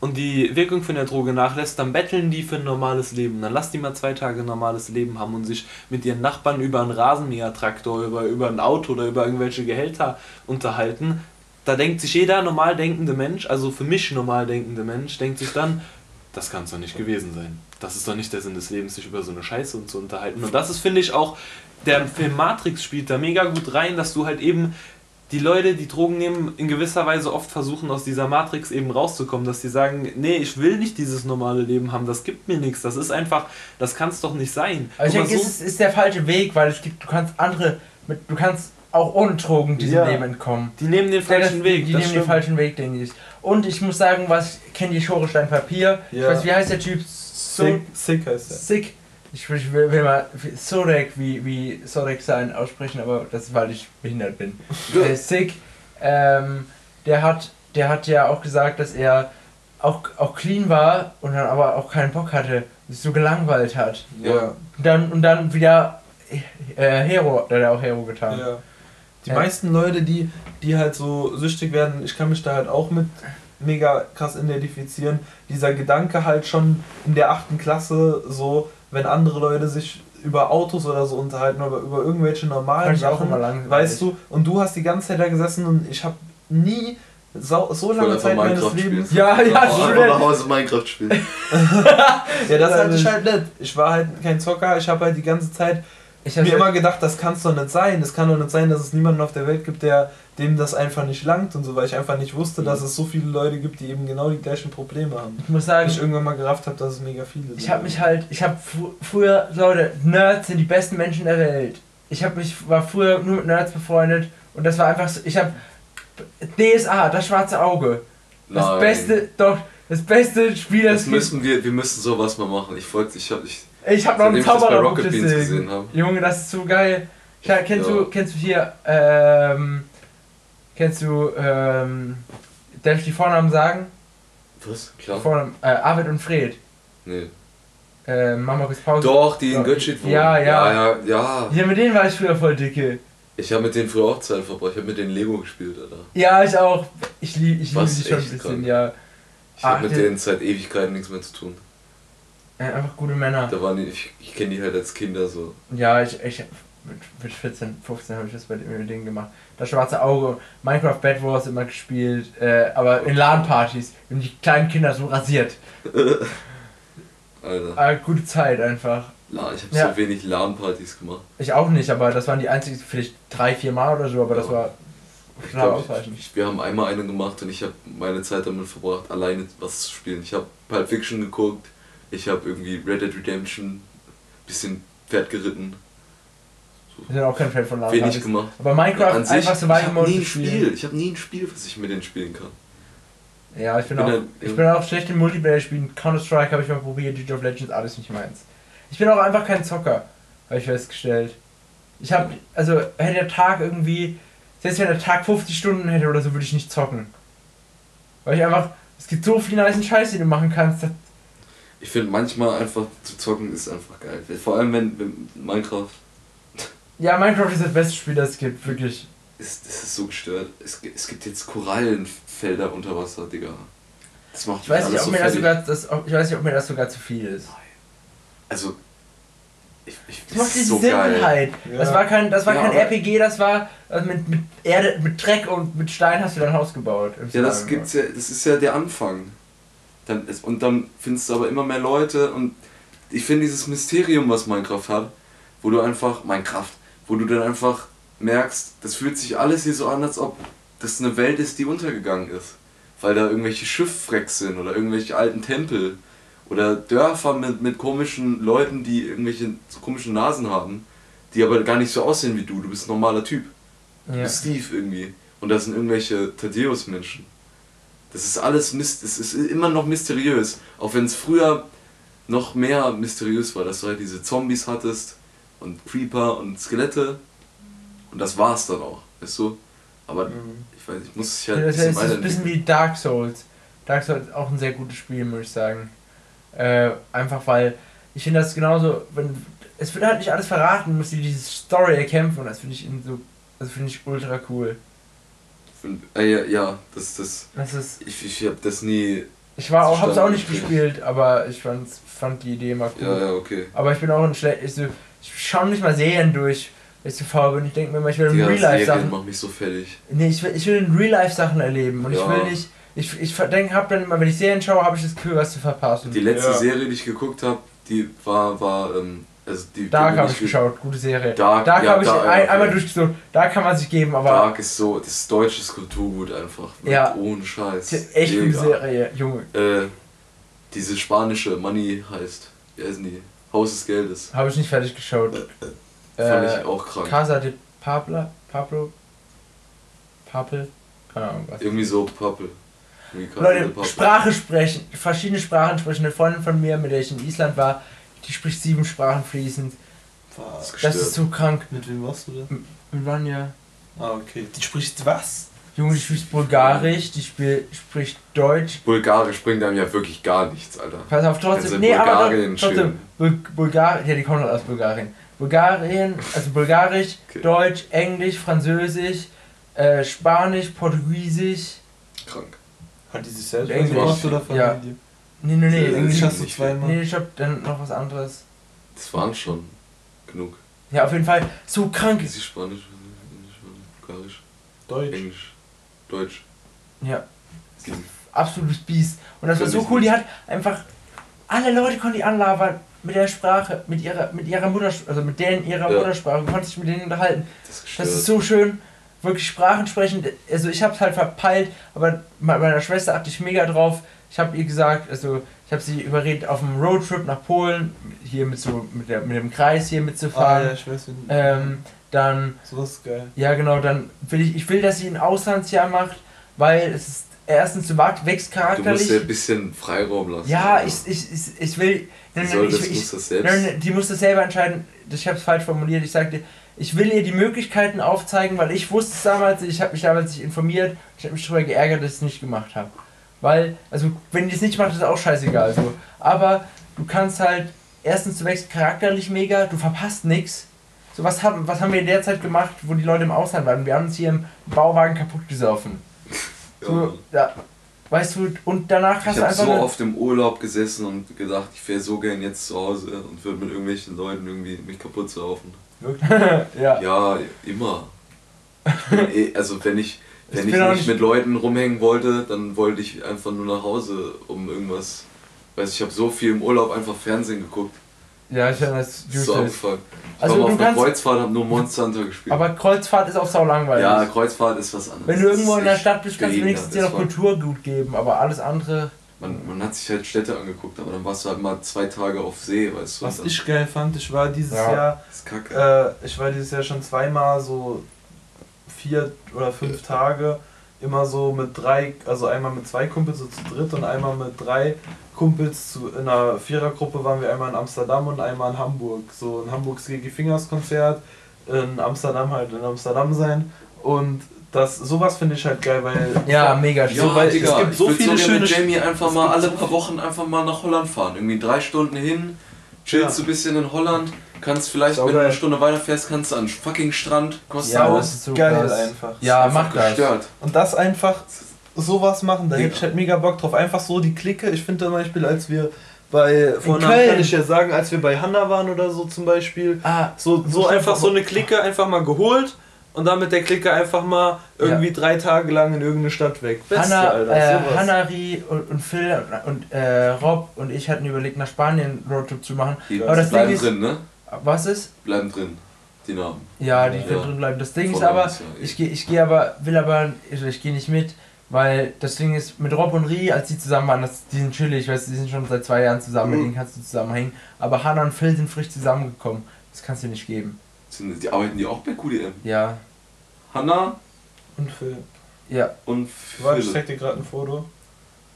und die Wirkung von der Droge nachlässt, dann betteln die für ein normales Leben. Dann lass die mal zwei Tage ein normales Leben haben und sich mit ihren Nachbarn über einen Rasenmähertraktor, über, über ein Auto oder über irgendwelche Gehälter unterhalten. Da denkt sich jeder normal denkende Mensch, also für mich normal denkende Mensch, denkt sich dann, das kann es doch nicht gewesen sein. Das ist doch nicht der Sinn des Lebens, sich über so eine Scheiße zu unterhalten. Und das ist, finde ich, auch, der Film Matrix spielt da mega gut rein, dass du halt eben die Leute, die Drogen nehmen, in gewisser Weise oft versuchen, aus dieser Matrix eben rauszukommen, dass die sagen, nee, ich will nicht dieses normale Leben haben, das gibt mir nichts, das ist einfach, das kann es doch nicht sein. Aber ich denke, so- es ist, ist der falsche Weg, weil es gibt, du kannst andere, mit, du kannst auch ohne Drogen diesem Ja. Leben entkommen. die nehmen den falschen das- Weg. Die nehmen den stimmt. falschen Weg, denke ich. Und ich muss sagen, was kennt ihr Schorestein Papier? Ich Ja. weiß, wie heißt der Typ? So Sick, sick heißt der. Sick. Ich will, ich will, will mal Sorek wie, wie Sorek sein aussprechen, aber das ist, weil ich behindert bin. äh, Sick. Ähm, der hat, der hat ja auch gesagt, dass er auch, auch clean war und dann aber auch keinen Bock hatte, sich so gelangweilt hat. Ja. Und dann, und dann wieder äh, Hero, der hat auch Hero getan. Ja. Die Ja. meisten Leute, die, die halt so süchtig werden, ich kann mich da halt auch mit mega krass identifizieren. Dieser Gedanke halt schon in der achten Klasse, so, wenn andere Leute sich über Autos oder so unterhalten oder über irgendwelche normalen ich Sachen, weißt du, und du hast die ganze Zeit da gesessen und ich habe nie so, so Ich lange Zeit einfach meines Minecraft Lebens. spielen. Ja, ja, Einfach Student. nach Hause Minecraft spielen. Ja, das Ja, hatte ich halt nicht. Ich war halt kein Zocker, ich habe halt die ganze Zeit Ich mir hatte, immer gedacht, das kann es doch nicht sein. Es kann doch nicht sein, dass es niemanden auf der Welt gibt, der dem das einfach nicht langt und so, weil ich einfach nicht wusste, dass es so viele Leute gibt, die eben genau die gleichen Probleme haben. ich muss sagen, ich irgendwann mal gerafft habe, dass es mega viele sind. Ich habe mich halt, ich habe fr früher, Leute, Nerds sind die besten Menschen der Welt. Ich habe mich, war früher nur mit Nerds befreundet und das war einfach so, ich habe DSA, das schwarze Auge. Das Nein. beste, doch, das beste Spiel, das, Das müssen wir, wir müssen sowas mal machen. Ich folge, ich hab, ich, Ich habe noch einen seitdem ich das bei Zauberer Rocket Beans gesehen habe. Junge, das ist so geil. Ja, kennst Ja. du, kennst du hier, ähm, kennst du, ähm, darf ich die Vornamen sagen? Was? Klar? Vornamen, äh, Arvid und Fred. Nee. Äh, Mama kurz Pause. Doch, die in. Göttschit wohnen. Ja, ja. Ja, ja, ja. Ja, mit denen war ich früher voll dicke. Ich habe mit denen früher auch Zeit verbracht. Ich habe mit denen Lego gespielt, Alter. Ja, ich auch. Ich, lieb, ich liebe Was die schon ein bisschen, krank. ja. Ich habe Ach, mit denen seit Ewigkeiten nichts mehr zu tun. Äh, Einfach gute Männer. Da waren die, ich, ich kenne die halt als Kinder so. Ja, ich, ich mit, mit 14, 15 habe ich das bei dem- denen gemacht. Das schwarze Auge, Minecraft Bad Wars immer gespielt, äh, aber in LAN-Partys. Und die kleinen Kinder so rasiert. Alter. Ah, gute Zeit einfach. La, ich habe Ja. so wenig LAN-Partys gemacht. Ich auch nicht, aber das waren die einzigen, vielleicht drei, vier Mal oder so, aber das Ja. war Ich glaub, ich, wir haben einmal eine gemacht und ich habe meine Zeit damit verbracht, alleine was zu spielen. Ich habe Pulp Fiction geguckt, ich habe irgendwie Red Dead Redemption, bisschen Pferd geritten, Wir sind auch kein Fan von wenig LAN-Partys. gemacht. Aber Minecraft An sich, einfach ich Survival habe Mode nie zu ein spielen. Spiel, ich habe nie ein Spiel, was ich mit denen spielen kann. Ja, ich bin, Bin auch, halt- ich bin auch schlecht im Multiplayer-Spielen. Counter-Strike habe ich mal probiert, League of Legends, alles nicht meins. Ich bin auch einfach kein Zocker, habe ich festgestellt. Ich habe, also hätte der Tag irgendwie, selbst wenn der Tag 50 Stunden hätte oder so, würde ich nicht zocken. Weil ich einfach, es gibt so viel nice Scheiß, den du machen kannst. Das, Ich finde manchmal einfach zu zocken ist einfach geil. Vor allem wenn, wenn Minecraft ja, Minecraft ist das beste Spiel, das es gibt, wirklich. ist, das ist so gestört. Es, es gibt jetzt Korallenfelder unter Wasser, Digga. Das macht Ich weiß, mich nicht, alles ob mir so das fertig. sogar, das, ich weiß nicht, ob mir das sogar zu viel ist. Also, ich, ich, mag das die ist so. Simpelheit. Ja. Das war kein, das war Ja, kein RPG, das war also mit, mit Erde, mit Dreck und mit Stein hast du dein Haus gebaut. Ja, das gibt's ja, das ist ja der Anfang. Dann ist, und dann findest du aber immer mehr Leute und ich finde dieses Mysterium, was Minecraft hat, wo du einfach, Minecraft, wo du dann einfach merkst, das fühlt sich alles hier so an, als ob das eine Welt ist, die untergegangen ist. Weil da irgendwelche Schifffrecks sind oder irgendwelche alten Tempel oder Dörfer mit, mit komischen Leuten, die irgendwelche so komischen Nasen haben, die aber gar nicht so aussehen wie du. Du bist ein normaler Typ. Du Ja. bist Steve irgendwie. Und das sind irgendwelche Thaddeus-Menschen. Das ist alles Mist, es ist immer noch mysteriös. Auch wenn es früher noch mehr mysteriös war, dass du halt diese Zombies hattest und Creeper und Skelette. Und das war's dann auch, weißt du? Aber Mhm. ich weiß, ich muss sich halt Das bisschen ist ein bisschen wie Dark Souls. Dark Souls ist auch ein sehr gutes Spiel, muss ich sagen. Äh, einfach weil ich finde das genauso, wenn es wird halt nicht alles verraten, du musst dir diese Story erkämpfen und das finde ich so, das finde ich ultra cool. Äh, ja, ja, das, das, Das ist, ich, ich hab das nie. ich war auch, hab's auch nicht gekriegt. gespielt, aber ich fand, fand die Idee mal cool. Ja, ja, okay. Aber ich bin auch ein schlecht, ich, so, ich schaue nicht mal Serien durch, weil ich zu faul bin. Ich denke mir immer, ich will in Die Real Life Serien Sachen. machen mich so fertig. Nee, ich will, ich will in Real Life Sachen erleben und ich Ja. will nicht. Ich, ich denke, hab dann immer, wenn ich Serien schaue, habe ich das Gefühl, was zu verpassen. Die letzte Ja. Serie, die ich geguckt habe, die war, war, ähm, also die. Dark habe ich geschaut, gute Serie. Dark, Dark ja, habe ich Dark, ja, ein, okay. einmal durchgesucht. Da kann man sich geben, aber Dark ist so, das ist deutsches Kulturgut einfach. Ja. Ohne Scheiß. echt gute Mega. Serie, Junge. Äh, diese spanische Money heißt, wie heißen die? Haus des Geldes. Habe ich nicht fertig geschaut. Fand Äh, ich auch krank. Casa de Pabla, Pablo, Papel, keine Ahnung was. Irgendwie so de Leute, Papel. Sprache sprechen, verschiedene Sprachen sprechen. Eine Freundin von mir, mit der ich in Island war, die spricht sieben Sprachen fließend. Was? gestört. Das ist so krank. Mit wem warst du da? Mit Vanya. Ah, okay. Die spricht was? Junge, die spricht Bulgarisch, die spiel, spricht Deutsch. Bulgarisch bringt einem ja wirklich gar nichts, Alter. Pass auf, trotzdem. in Nee, aber Bulgarien trotzdem. chillen. Bul Bulgarien, ja, die kommen aus Bulgarien. Bulgarien, also Bulgarisch, Okay. Deutsch, Englisch, Französisch, äh, Spanisch, Portugiesisch. Krank. Hat die sich selbst Englisch. gemacht oder Ja. Nee, nee, nee. Äh, Englisch hast du zweimal. Nee, ich hab dann noch was anderes. Das waren schon genug. Ja, auf jeden Fall so krank. Ist sie Spanisch, Englisch, Bulgarisch, Deutsch. Englisch, Deutsch. Ja, Sieben. absolutes Biest. Und das war so cool, die hat einfach. Alle Leute konnten die anlabern mit der Sprache, mit ihrer, mit ihrer Muttersprache, also mit denen ihrer Ja. Muttersprache, du konntest dich mit denen unterhalten. Das ist Das ist so schön, wirklich Sprachen sprechen. Also ich hab's halt verpeilt, aber me- meiner Schwester achte ich mega drauf. Ich habe ihr gesagt, also ich habe sie überredet, auf einem Roadtrip nach Polen, hier mit so mit, der, mit dem Kreis hier Ah, mitzufahren. ja, ich weiß nicht. ähm, dann, Sowas ist geil. ja genau, dann will ich, ich will, dass sie ein Auslandsjahr macht, weil es ist erstens, du wach- wächst Du musst charakterlich. dir ein bisschen Freiraum lassen. ja, Alter. ich, ich, ich, ich will. Die Nein, soll nein, das, ich, muss ich, das selbst. nein, nein, die muss das selber entscheiden. Ich habe es falsch formuliert. Ich sagte, ich will ihr die Möglichkeiten aufzeigen, weil ich wusste es damals, ich habe mich damals nicht informiert, ich habe mich darüber geärgert, dass ich es nicht gemacht habe. Weil, also, wenn die es nicht macht, ist auch scheißegal. So. Aber du kannst halt, erstens, du wächst charakterlich mega, du verpasst nichts. So, was haben, was haben wir in der Zeit gemacht, wo die Leute im Ausland waren? Wir haben uns hier im Bauwagen kaputt gesoffen. So, ja, weißt du, und danach hast Ich du habe einfach. so eine- oft im Urlaub gesessen und gedacht, ich wäre so gern jetzt zu Hause und würde mit irgendwelchen Leuten irgendwie mich kaputt saufen. ja. Ja, immer. Ich eh, also wenn ich, Ich wenn ich, auch nicht mit Leuten rumhängen wollte, dann wollte ich einfach nur nach Hause, um irgendwas. Weiß ich habe so viel im Urlaub einfach Fernsehen geguckt. Ja, ich finde das so aufgefallen. Ich Also war auf einer Kreuzfahrt, habe nur Monster Hunter gespielt. Aber Kreuzfahrt ist auch sau langweilig. ja, Kreuzfahrt ist was anderes. Wenn du irgendwo in der Stadt bist, kannst du wenigstens dir noch Das war- Kulturgut geben, aber alles andere. Man, man hat sich halt Städte angeguckt, aber dann warst du halt mal zwei Tage auf See, weißt du. Was ich geil fand, ich war dieses Ja. Jahr, Das ist kacke. äh, ich war dieses Jahr schon zweimal so vier oder fünf Tage immer so mit drei, also einmal mit zwei Kumpels so zu dritt und einmal mit drei Kumpels zu, in einer Vierergruppe waren wir einmal in Amsterdam und einmal in Hamburg. So ein Hamburgs Gigi Fingers Konzert, in Amsterdam halt in Amsterdam sein und das sowas finde ich halt geil, weil Ja, mega Ja, weil es gibt ich so würd viele gerne mit schöne- Jamie einfach mal alle so paar Wochen einfach mal nach Holland fahren. Irgendwie drei Stunden hin, chillst Ja. du ein bisschen in Holland, kannst vielleicht, wenn du eine. Stunde weiterfährst, kannst du an den fucking Strand, kostet Ja, ja, das ist so geil einfach. Ja, einfach mach das. gestört. Und das einfach sowas machen, da Mega. hätte ich halt mega Bock drauf. Einfach so die Clique. Ich finde zum Beispiel, als wir bei, Köln. kann ich ja sagen, als wir bei Hanna waren oder so zum Beispiel, Ah, so, so einfach so eine Clique einfach mal geholt und dann mit der Clique einfach mal irgendwie drei Tage lang in irgendeine Stadt weg. Beste, Hanna, Alter, äh. Hannari und, und Phil und äh, Rob und ich hatten überlegt, nach Spanien einen Roadtrip zu machen. Die Aber das Ding ist- drin, ne? Was ist? Bleiben drin, die Namen. Ja, die Ja. können drin bleiben. Das Ding ist Voll aber, nice, ja, ich gehe ich geh aber, will aber, also ich gehe nicht mit, weil das Ding ist, mit Rob und Ri, als die zusammen waren, das, die sind chillig, weißt du, die sind schon seit zwei Jahren zusammen, mit Mhm. denen kannst du zusammenhängen. Aber Hannah und Phil sind frisch zusammengekommen. Das kannst du nicht geben. Sind, die arbeiten die auch bei QDM? Ja, Hanna Und Phil. ja, und Warte, ich zeig dir gerade ein Foto.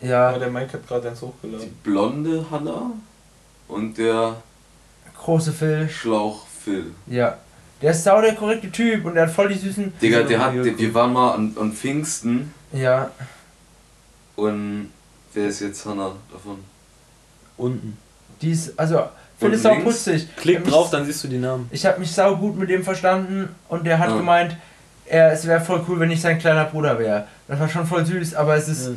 ja. Ja, der Mike hat gerade eins Die hochgeladen. blonde Hanna und der Große Phil, Schlauch Phil. ja. Der ist sau der korrekte Typ und der hat voll die süßen. Digga, der hat, der, wir waren mal an, an Pfingsten Ja, und wer ist jetzt Hanna davon? Unten. die ist, also, Phil ist sau putzig. Klick drauf, dann siehst du die Namen. Ich habe mich sau gut mit dem verstanden und der hat Ja. gemeint, er, es wäre voll cool, wenn ich sein kleiner Bruder wäre. Das war schon voll süß, aber es ist,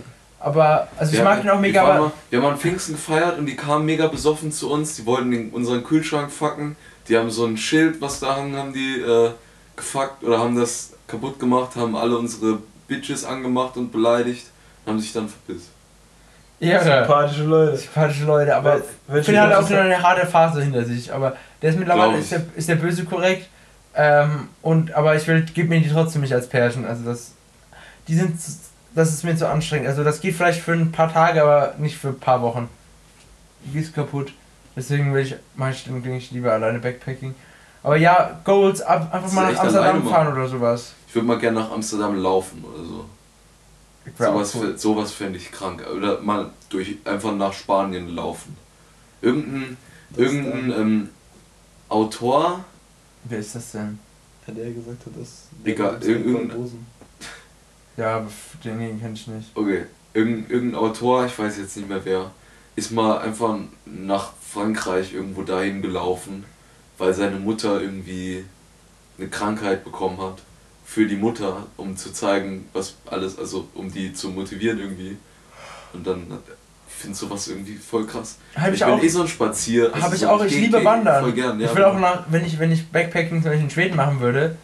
aber, also ich Wir mag haben- ihn auch mega, Wir, aber, wir haben an Pfingsten gefeiert und die kamen mega besoffen zu uns. Die wollten den, unseren Kühlschrank fucken. Die haben so ein Schild, was da hang, haben die äh, gefuckt oder haben das kaputt gemacht, haben alle unsere Bitches angemacht und beleidigt und haben sich dann verpisst. ja, Sympathische Leute. sympathische Leute, aber Wenn Phil hat auch wieder eine harte Phase hinter sich, aber der ist mittlerweile, ich. ist der, ist der böse korrekt, ähm, und, aber ich will, gib mir die trotzdem nicht als Pärchen, also das, die sind, das ist mir zu anstrengend, also das geht vielleicht für ein paar Tage, aber nicht für ein paar Wochen. Die ist kaputt. Deswegen will ich, mach ich, lieber alleine Backpacking. Aber ja, Goals, ab, einfach mal nach Amsterdam fahren oder sowas. Ich würde mal gerne nach Amsterdam laufen oder so. Sowas, cool. sowas fände ich krank. Oder mal durch einfach nach Spanien laufen. Irgendein, irgendein ähm, Autor, Wer ist das denn? Hat er gesagt, hat das. Egal, irgendein-. Ja, den, den kenn ich nicht. okay, irgendein, irgendein Autor, ich weiß jetzt nicht mehr wer, ist mal einfach nach Frankreich irgendwo dahin gelaufen, weil seine Mutter irgendwie eine Krankheit bekommen hat. Für die Mutter, um zu zeigen, was alles, also um die zu motivieren irgendwie. Und dann, finde sowas irgendwie voll krass. Hab ich, ich auch. bin eh so ein Spazier. also Habe ich so, auch, ich liebe Wandern. Voll gern, ja. ich will auch nach, wenn ich, wenn ich Backpacking zum Beispiel in Schweden machen würde,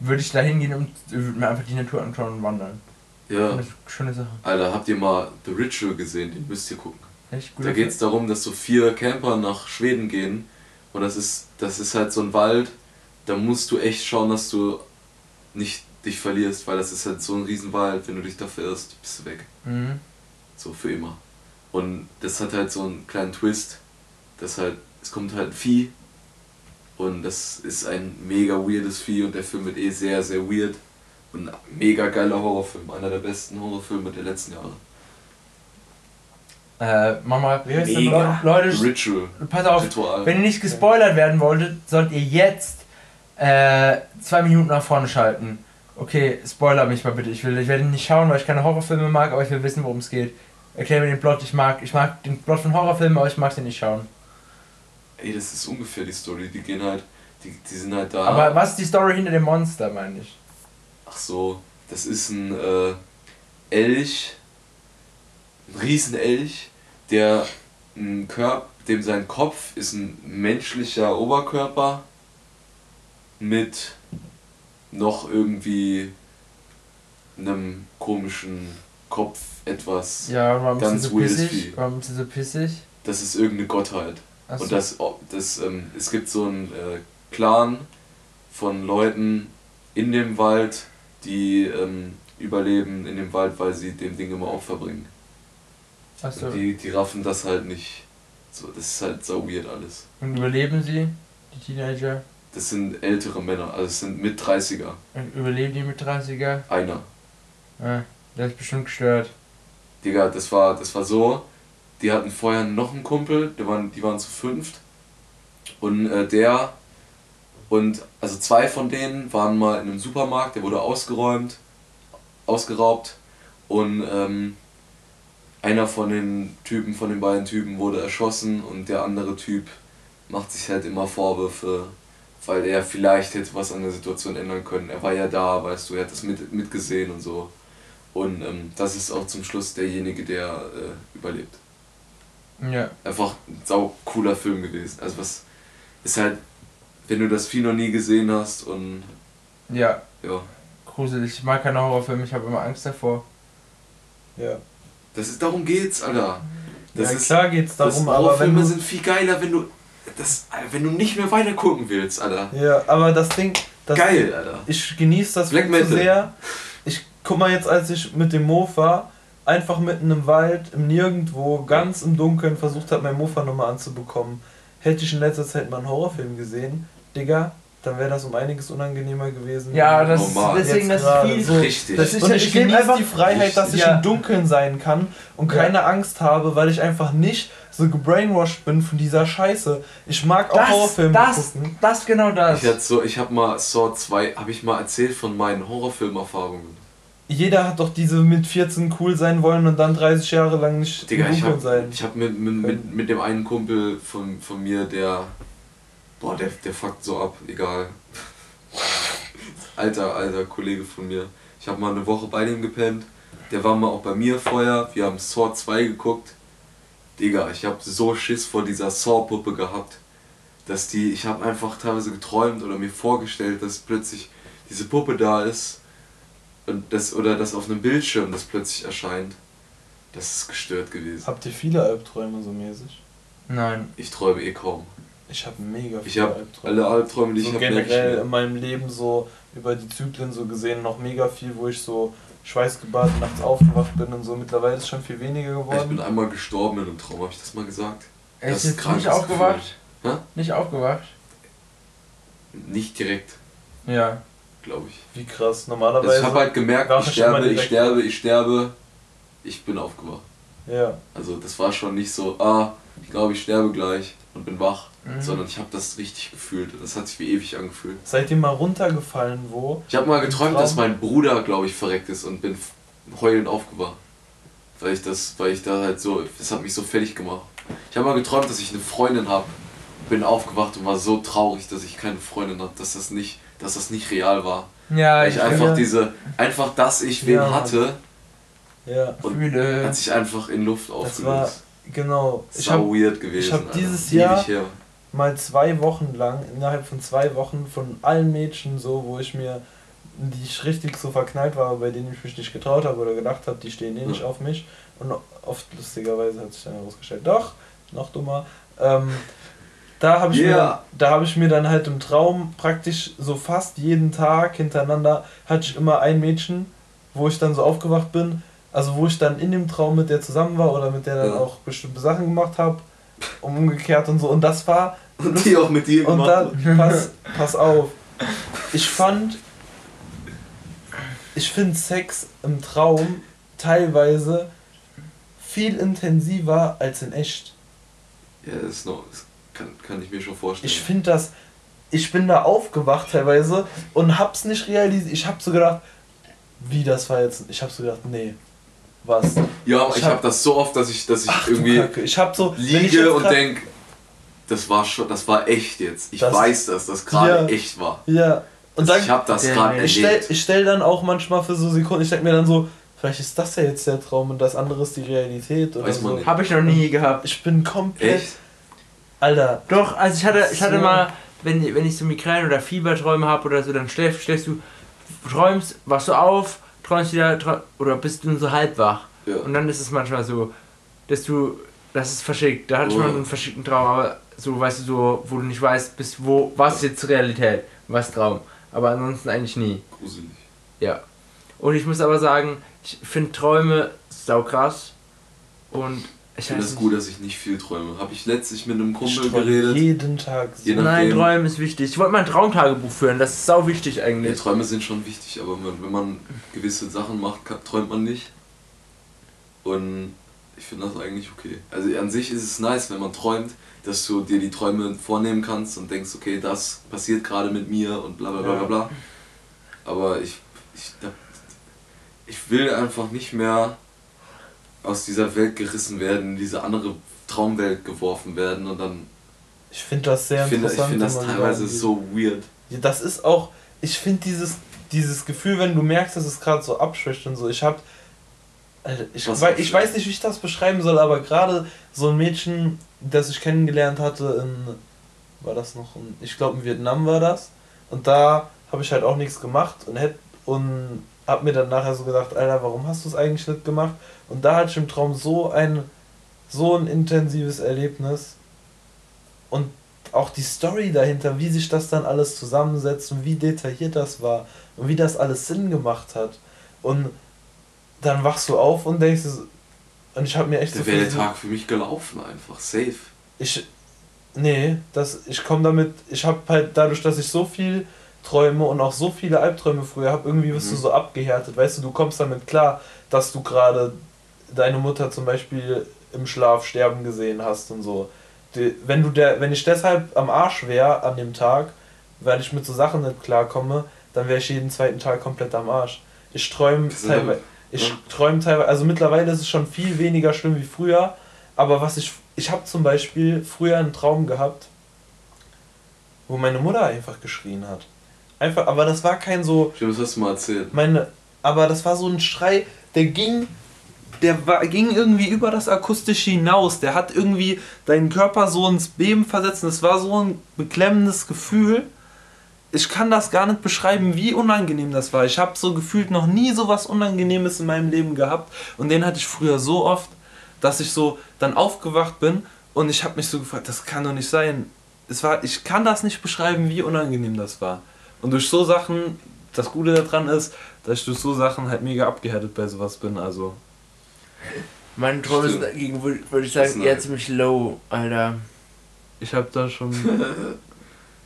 würde ich da hingehen und würde mir einfach die Natur anschauen und wandern. Ja. Das ist eine schöne Sache. Alter, habt ihr mal The Ritual gesehen? Den müsst ihr gucken. Echt gut. Da geht es darum, dass so vier Camper nach Schweden gehen. Und das ist, das ist halt so ein Wald, da musst du echt schauen, dass du nicht dich verlierst, weil das ist halt so ein Riesenwald, wenn du dich da verirrst, bist du weg. Mhm. So für immer. Und das hat halt so einen kleinen Twist, dass halt, es kommt halt ein Vieh und das ist ein mega weirdes Vieh und der Film wird eh sehr, sehr weird. Und ein mega geiler Horrorfilm, einer der besten Horrorfilme der letzten Jahre. Äh, Mama, Wie heißt Mega. Le Leute, Ritual. pass auf, Ritual. wenn ihr nicht gespoilert werden wolltet, sollt ihr jetzt äh, zwei Minuten nach vorne schalten. Okay, spoiler mich mal bitte. Ich will, ich werde nicht schauen, weil ich keine Horrorfilme mag, aber ich will wissen, worum es geht. Erklär mir den Plot. Ich mag, ich mag den Plot von Horrorfilmen, aber ich mag den nicht schauen. Ey, das ist ungefähr die Story. Die gehen halt, die, die sind halt da. Aber was ist die Story hinter dem Monster, meine ich? Ach so, das ist ein äh, Elch, ein Riesenelch, der ein Körper, dem sein Kopf ist ein menschlicher Oberkörper mit noch irgendwie einem komischen Kopf etwas. Ja, warum Ganz ist sie so weirdes pissig? Vieh. Warum ist sie so pissig? Das ist irgendeine Gottheit. Achso. Und das, das ähm, es gibt so einen äh, Clan von Leuten in dem Wald, die ähm, überleben in dem Wald, weil sie dem Ding immer Opfer bringen. Achso. Und die, die raffen das halt nicht. So, das ist halt so weird alles. Und überleben sie, die Teenager? Das sind ältere Männer, also es sind mit 30er. Und überleben die mit 30er? Einer. Äh. Der ist bestimmt gestört. Digga, das war, das war so, die hatten vorher noch einen Kumpel, die waren, die waren zu fünft. Und äh, der und also zwei von denen waren mal in einem Supermarkt, der wurde ausgeräumt, ausgeraubt und ähm, einer von den Typen, von den beiden Typen wurde erschossen und der andere Typ macht sich halt immer Vorwürfe, weil er vielleicht hätte was an der Situation ändern können. Er war ja da, weißt du, er hat das mit, mitgesehen und so. Und ähm, das ist auch zum Schluss derjenige, der äh, überlebt. Ja. Einfach ein sau cooler Film gewesen. Also was ist halt, wenn du das Vieh noch nie gesehen hast und Ja, ja. gruselig. Ich mag keine Horrorfilme, ich habe immer Angst davor. Ja. Das ist, darum geht's, Alter. Das ja, ist, klar geht's das darum, aber wenn Horrorfilme du, sind viel geiler, wenn du das, wenn du nicht mehr weiter gucken willst, Alter. Ja, aber das Ding, das Geil, Alter. ich genieße das Black Metal. sehr. Ich guck mal jetzt, als ich mit dem Mofa einfach mitten im Wald, im Nirgendwo, ganz im Dunkeln versucht habe, mein Mofa nochmal anzubekommen. Hätte ich in letzter Zeit mal einen Horrorfilm gesehen, Digga, dann wäre das um einiges unangenehmer gewesen. Ja, das Normal. deswegen das viel. so. Richtig. Das ist und ja- ich, ich genieße einfach- die Freiheit, dass ich Ja. im Dunkeln sein kann und Ja. keine Angst habe, weil ich einfach nicht so gebrainwashed bin von dieser Scheiße. Ich mag auch Das, Horrorfilme das, gucken. das genau das. Ich hatte so, ich habe mal Saw 2, habe ich mal erzählt von meinen Horrorfilmerfahrungen. Jeder hat doch diese mit 14 cool sein wollen und dann 30 Jahre lang nicht Digga, ich hab, sein. ich hab mit, mit, mit, mit dem einen Kumpel von, von mir, der. Boah, der, der fuckt so ab, egal. Alter, alter Kollege von mir. Ich habe mal eine Woche bei dem gepennt. Der war mal auch bei mir vorher. Wir haben Saw 2 geguckt. Digga, ich habe so Schiss vor dieser Saw-Puppe gehabt, dass die. Ich habe einfach teilweise geträumt oder mir vorgestellt, dass plötzlich diese Puppe da ist. Und das, oder dass auf einem Bildschirm das plötzlich erscheint. Das ist gestört gewesen. Habt ihr viele Albträume so mäßig? Nein. Ich träume eh kaum. Ich habe mega viele Ich habe Albträume. alle Albträume, die ich so habe, generell in meinem Leben so über die Zyklen so gesehen noch mega viel, wo ich so schweißgebadet nachts aufgewacht bin und so. Mittlerweile ist es schon viel weniger Ich bin geworden. einmal gestorben in einem Traum, habe ich das mal gesagt? Er Das ist nicht aufgewacht? Hä? Nicht aufgewacht? Nicht direkt, Ja. Glaube ich. Wie krass. Also Normalerweise. ich habe halt gemerkt, ich sterbe, ich sterbe, ich sterbe. Ich bin aufgewacht. ja. Also das war schon nicht so, ah, ich glaube, ich sterbe gleich und bin wach. Mhm. Sondern ich habe das richtig gefühlt. Das hat sich wie ewig angefühlt. Seid ihr mal runtergefallen, wo? Ich habe mal geträumt, dass mein Bruder, glaube ich, verreckt ist und bin heulend aufgewacht. Weil ich das, weil ich da halt so, das hat mich so fertig gemacht. Ich habe mal geträumt, dass ich eine Freundin habe, bin aufgewacht und war so traurig, dass ich keine Freundin habe, dass das nicht, dass das nicht real war. Ja, Weil ich ich einfach ja. diese, einfach, dass ich wen Ja, hatte, Ja. und fühle. hat sich einfach in Luft Das war aufgelöst. genau. Ich Sau habe weird gewesen. ich hab Alter. dieses Jahr- mal zwei Wochen lang, innerhalb von zwei Wochen, von allen Mädchen so, wo ich mir, die ich richtig so verknallt war, bei denen ich mich nicht getraut habe oder gedacht habe, die stehen eh nicht auf mich. Und oft lustigerweise hat sich dann herausgestellt, doch, noch dummer. Ähm, da habe ich, mir Yeah. dann- da hab ich mir dann halt im Traum praktisch so fast jeden Tag hintereinander, hatte ich immer ein Mädchen, wo ich dann so aufgewacht bin, also wo ich dann in dem Traum mit der zusammen war oder mit der dann Ja. auch bestimmte Sachen gemacht habe, umgekehrt und so. Und das war Und die auch mit dir und gemacht. dann, pass, pass auf. Ich fand, ich finde Sex im Traum teilweise viel intensiver als in echt. Ja, das ist noch, das kann, kann ich mir schon vorstellen. Ich finde das, ich bin da aufgewacht teilweise und hab's nicht realisiert. Ich hab so gedacht, wie das war jetzt. Ich hab so gedacht, nee, was? ja, ich ich, hab- habe das so oft, dass ich, dass ich Ach, irgendwie Kacke. Ich hab so, liege und denk, das war schon, das war echt jetzt. Ich Das- weiß, dass das gerade Ja. echt war. Ja. Und dann, ich habe das gerade Ich stell, erlebt. ich stell dann auch manchmal für so Sekunden, ich denk mir dann so, vielleicht ist das ja jetzt der Traum und das andere ist die Realität oder Weiß man so. nicht. Habe ich noch nie gehabt. Ich bin komplett. Echt? Alter, Doch, also ich hatte, ich hatte So. mal, wenn, wenn ich so Migräne oder Fieberträume habe oder so, dann schläfst, schläfst du, träumst, wachst du auf, träumst wieder träum, oder bist du so halb wach. Ja. Und dann ist es manchmal so, dass du, das ist verschickt. Da hatte ich Oh. mal einen verschickten Traum, aber so, weißt du, so, wo du nicht weißt, bis wo, was ist jetzt Realität, was Traum. Aber ansonsten eigentlich nie. Gruselig. Ja. Und ich muss aber sagen, ich finde Träume sau krass. Und Ich Ich finde es nicht. gut, dass ich nicht viel träume. Habe ich letztlich mit einem Ich Kumpel träume geredet. jeden Tag so. Nein, Träumen ist wichtig. Ich wollte mal ein Traumtagebuch führen, das ist sau wichtig Ja, eigentlich. Träume sind schon wichtig, aber wenn man gewisse Sachen macht, träumt man nicht. Und ich finde das eigentlich okay. Also an sich ist es nice, wenn man träumt, dass du dir die Träume vornehmen kannst und denkst, okay, das passiert gerade mit mir und bla bla bla bla Ja. bla. Aber ich, ich, ich will einfach nicht mehr aus dieser Welt gerissen werden, in diese andere Traumwelt geworfen werden und dann. Ich finde das sehr Ich finde, ich interessant. finde das teilweise so weird. Ja, das ist auch, ich finde dieses, dieses Gefühl, wenn du merkst, dass es gerade so abschwächt und so. Ich habe, ich, Was wei- ich weiß nicht, wie ich das beschreiben soll, aber gerade so ein Mädchen, das ich kennengelernt hatte in, war das noch, in, ich glaube in Vietnam war das. Und da habe ich halt auch nichts gemacht und hätte und hab mir dann nachher so gedacht, Alter, warum hast du es eigentlich nicht gemacht? Und da hatte ich im Traum so ein, so ein intensives Erlebnis und auch die Story dahinter, wie sich das dann alles zusammensetzt und wie detailliert das war und wie das alles Sinn gemacht hat. Und dann wachst du auf und denkst, und ich habe mir echt Da so wäre der Tag für mich gelaufen einfach. Safe. ich nee, das ich komme damit, ich habe halt dadurch, dass ich so viel träume und auch so viele Albträume früher habe, irgendwie bist du Mhm. so abgehärtet, weißt du, du kommst damit klar, dass du gerade deine Mutter zum Beispiel im Schlaf sterben gesehen hast und so. Die, wenn du der, wenn ich deshalb am Arsch wäre an dem Tag, weil ich mit so Sachen nicht klarkomme, dann wäre ich jeden zweiten Tag komplett am Arsch. Ich träume teilweise, ich ja. träume teilweise, also mittlerweile ist es schon viel weniger schlimm wie früher, aber was ich, ich habe zum Beispiel früher einen Traum gehabt, wo meine Mutter einfach geschrien hat. Einfach, aber das war kein so, Stimmt, das hast du mal erzählt. meine, aber das war so ein Schrei, der ging, der war, ging irgendwie über das Akustische hinaus. Der hat irgendwie deinen Körper so ins Beben versetzt. und Es war so ein beklemmendes Gefühl. Ich kann das gar nicht beschreiben, wie unangenehm das war. Ich habe so gefühlt noch nie so was Unangenehmes in meinem Leben gehabt. Und den hatte ich früher so oft, dass ich so dann aufgewacht bin und ich habe mich so gefragt, das kann doch nicht sein. Es war, ich kann das nicht beschreiben, wie unangenehm das war. Und durch so Sachen, das Gute daran ist, dass ich durch so Sachen halt mega abgehärtet bei sowas bin. Also, Meine Träume sind dagegen, würde würd ich sagen, eher nice. ziemlich low, Alter. ich habe da schon.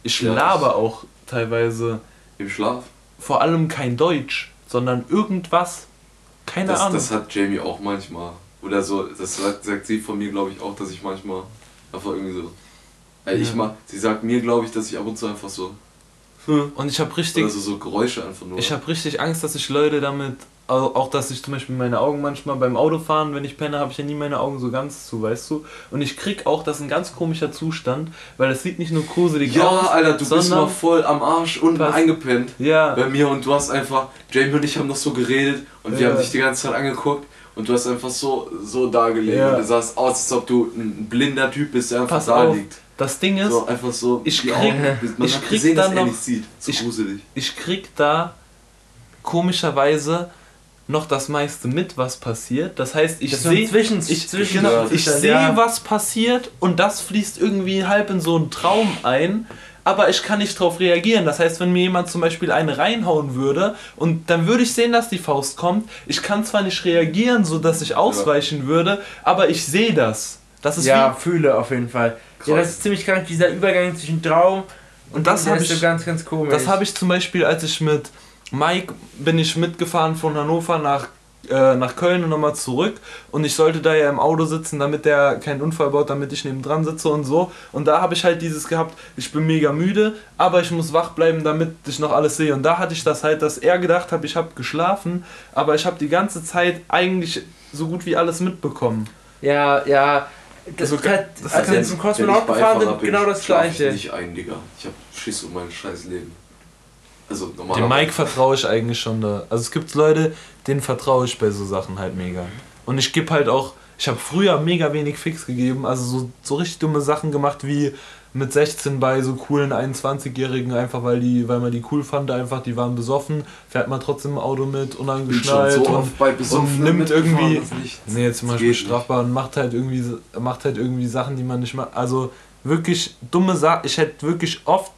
Ich laber auch teilweise Im Schlaf. vor allem kein Deutsch, sondern irgendwas. Keine Das, Ahnung. das hat Jamie auch manchmal. Oder so, das sagt, sagt sie von mir, glaube ich, auch, dass ich manchmal einfach irgendwie so. Also ich Ja. mal, sie sagt mir, glaube ich, dass ich ab und zu einfach so. und ich habe richtig. Also so Geräusche einfach nur. Ich habe richtig Angst, dass ich Leute damit, au- auch dass ich zum Beispiel meine Augen manchmal beim Autofahren, wenn ich penne, habe ich ja nie meine Augen so ganz zu, weißt du? Und ich krieg auch, das ist ein ganz komischer Zustand, weil es sieht nicht nur gruselig ja, aus, Alter, du bist mal voll am Arsch unten eingepennt ja, bei mir und du hast einfach, Jamie und ich haben noch so geredet und wir Ja. haben dich die ganze Zeit angeguckt und du hast einfach so, so da gelegen Ja. und du sahst aus, als ob du ein blinder Typ bist, der einfach Pass da auf. liegt. das Ding ist, So einfach so, ich krieg- Augen, man ich krieg gesehen, dass dann er noch- nicht sieht. So ich- gruselig. ich krieg da komischerweise noch das meiste mit, was passiert. Das heißt, ich Das so sehe ich, genau, Ja, ich sehe, ja. was passiert und das fließt irgendwie halb in so einen Traum ein. Aber ich kann nicht darauf reagieren. Das heißt, wenn mir jemand zum Beispiel eine reinhauen würde und dann würde ich sehen, dass die Faust kommt. Ich kann zwar nicht reagieren, so dass ich ausweichen würde, aber ich sehe das. Das ist Ja, fühle auf jeden Fall. Ja, Krass. das ist ziemlich krank, dieser Übergang zwischen Traum Und das der hab ist so ich- ganz, ganz komisch. Das habe ich zum Beispiel, als ich mit Mike bin ich mitgefahren von Hannover nach, äh, nach Köln und nochmal zurück. Und ich sollte da ja im Auto sitzen, damit der keinen Unfall baut, damit ich neben dran sitze und so. Und da habe ich halt dieses gehabt, ich bin mega müde, aber ich muss wach bleiben, damit ich noch alles sehe. Und da hatte ich das halt, dass er gedacht hat, ich habe geschlafen, aber ich habe die ganze Zeit eigentlich so gut wie alles mitbekommen. Ja, ja. Das, Also, kann, das als wir zum Kosmonaut ich gefahren sind, genau das schlaf ich gleiche. nicht ein, Digga. Ich hab Schiss um mein scheiß Leben. Also Dem. Mike vertraue ich eigentlich schon da. Also es gibt Leute, denen vertraue ich bei so Sachen halt mega. Und ich gebe halt auch, ich habe früher mega wenig Fix gegeben, also so, so richtig dumme Sachen gemacht wie mit 16 bei so coolen 21-Jährigen, einfach weil die, weil man die cool fand, einfach, die waren besoffen, fährt man trotzdem im Auto mit, unangeschnallt so und, Besoffenen nimmt irgendwie- nee, jetzt zum Beispiel strafbar und macht halt irgendwie, macht halt irgendwie Sachen, die man nicht macht. Also wirklich dumme Sachen. Ich hätte wirklich oft,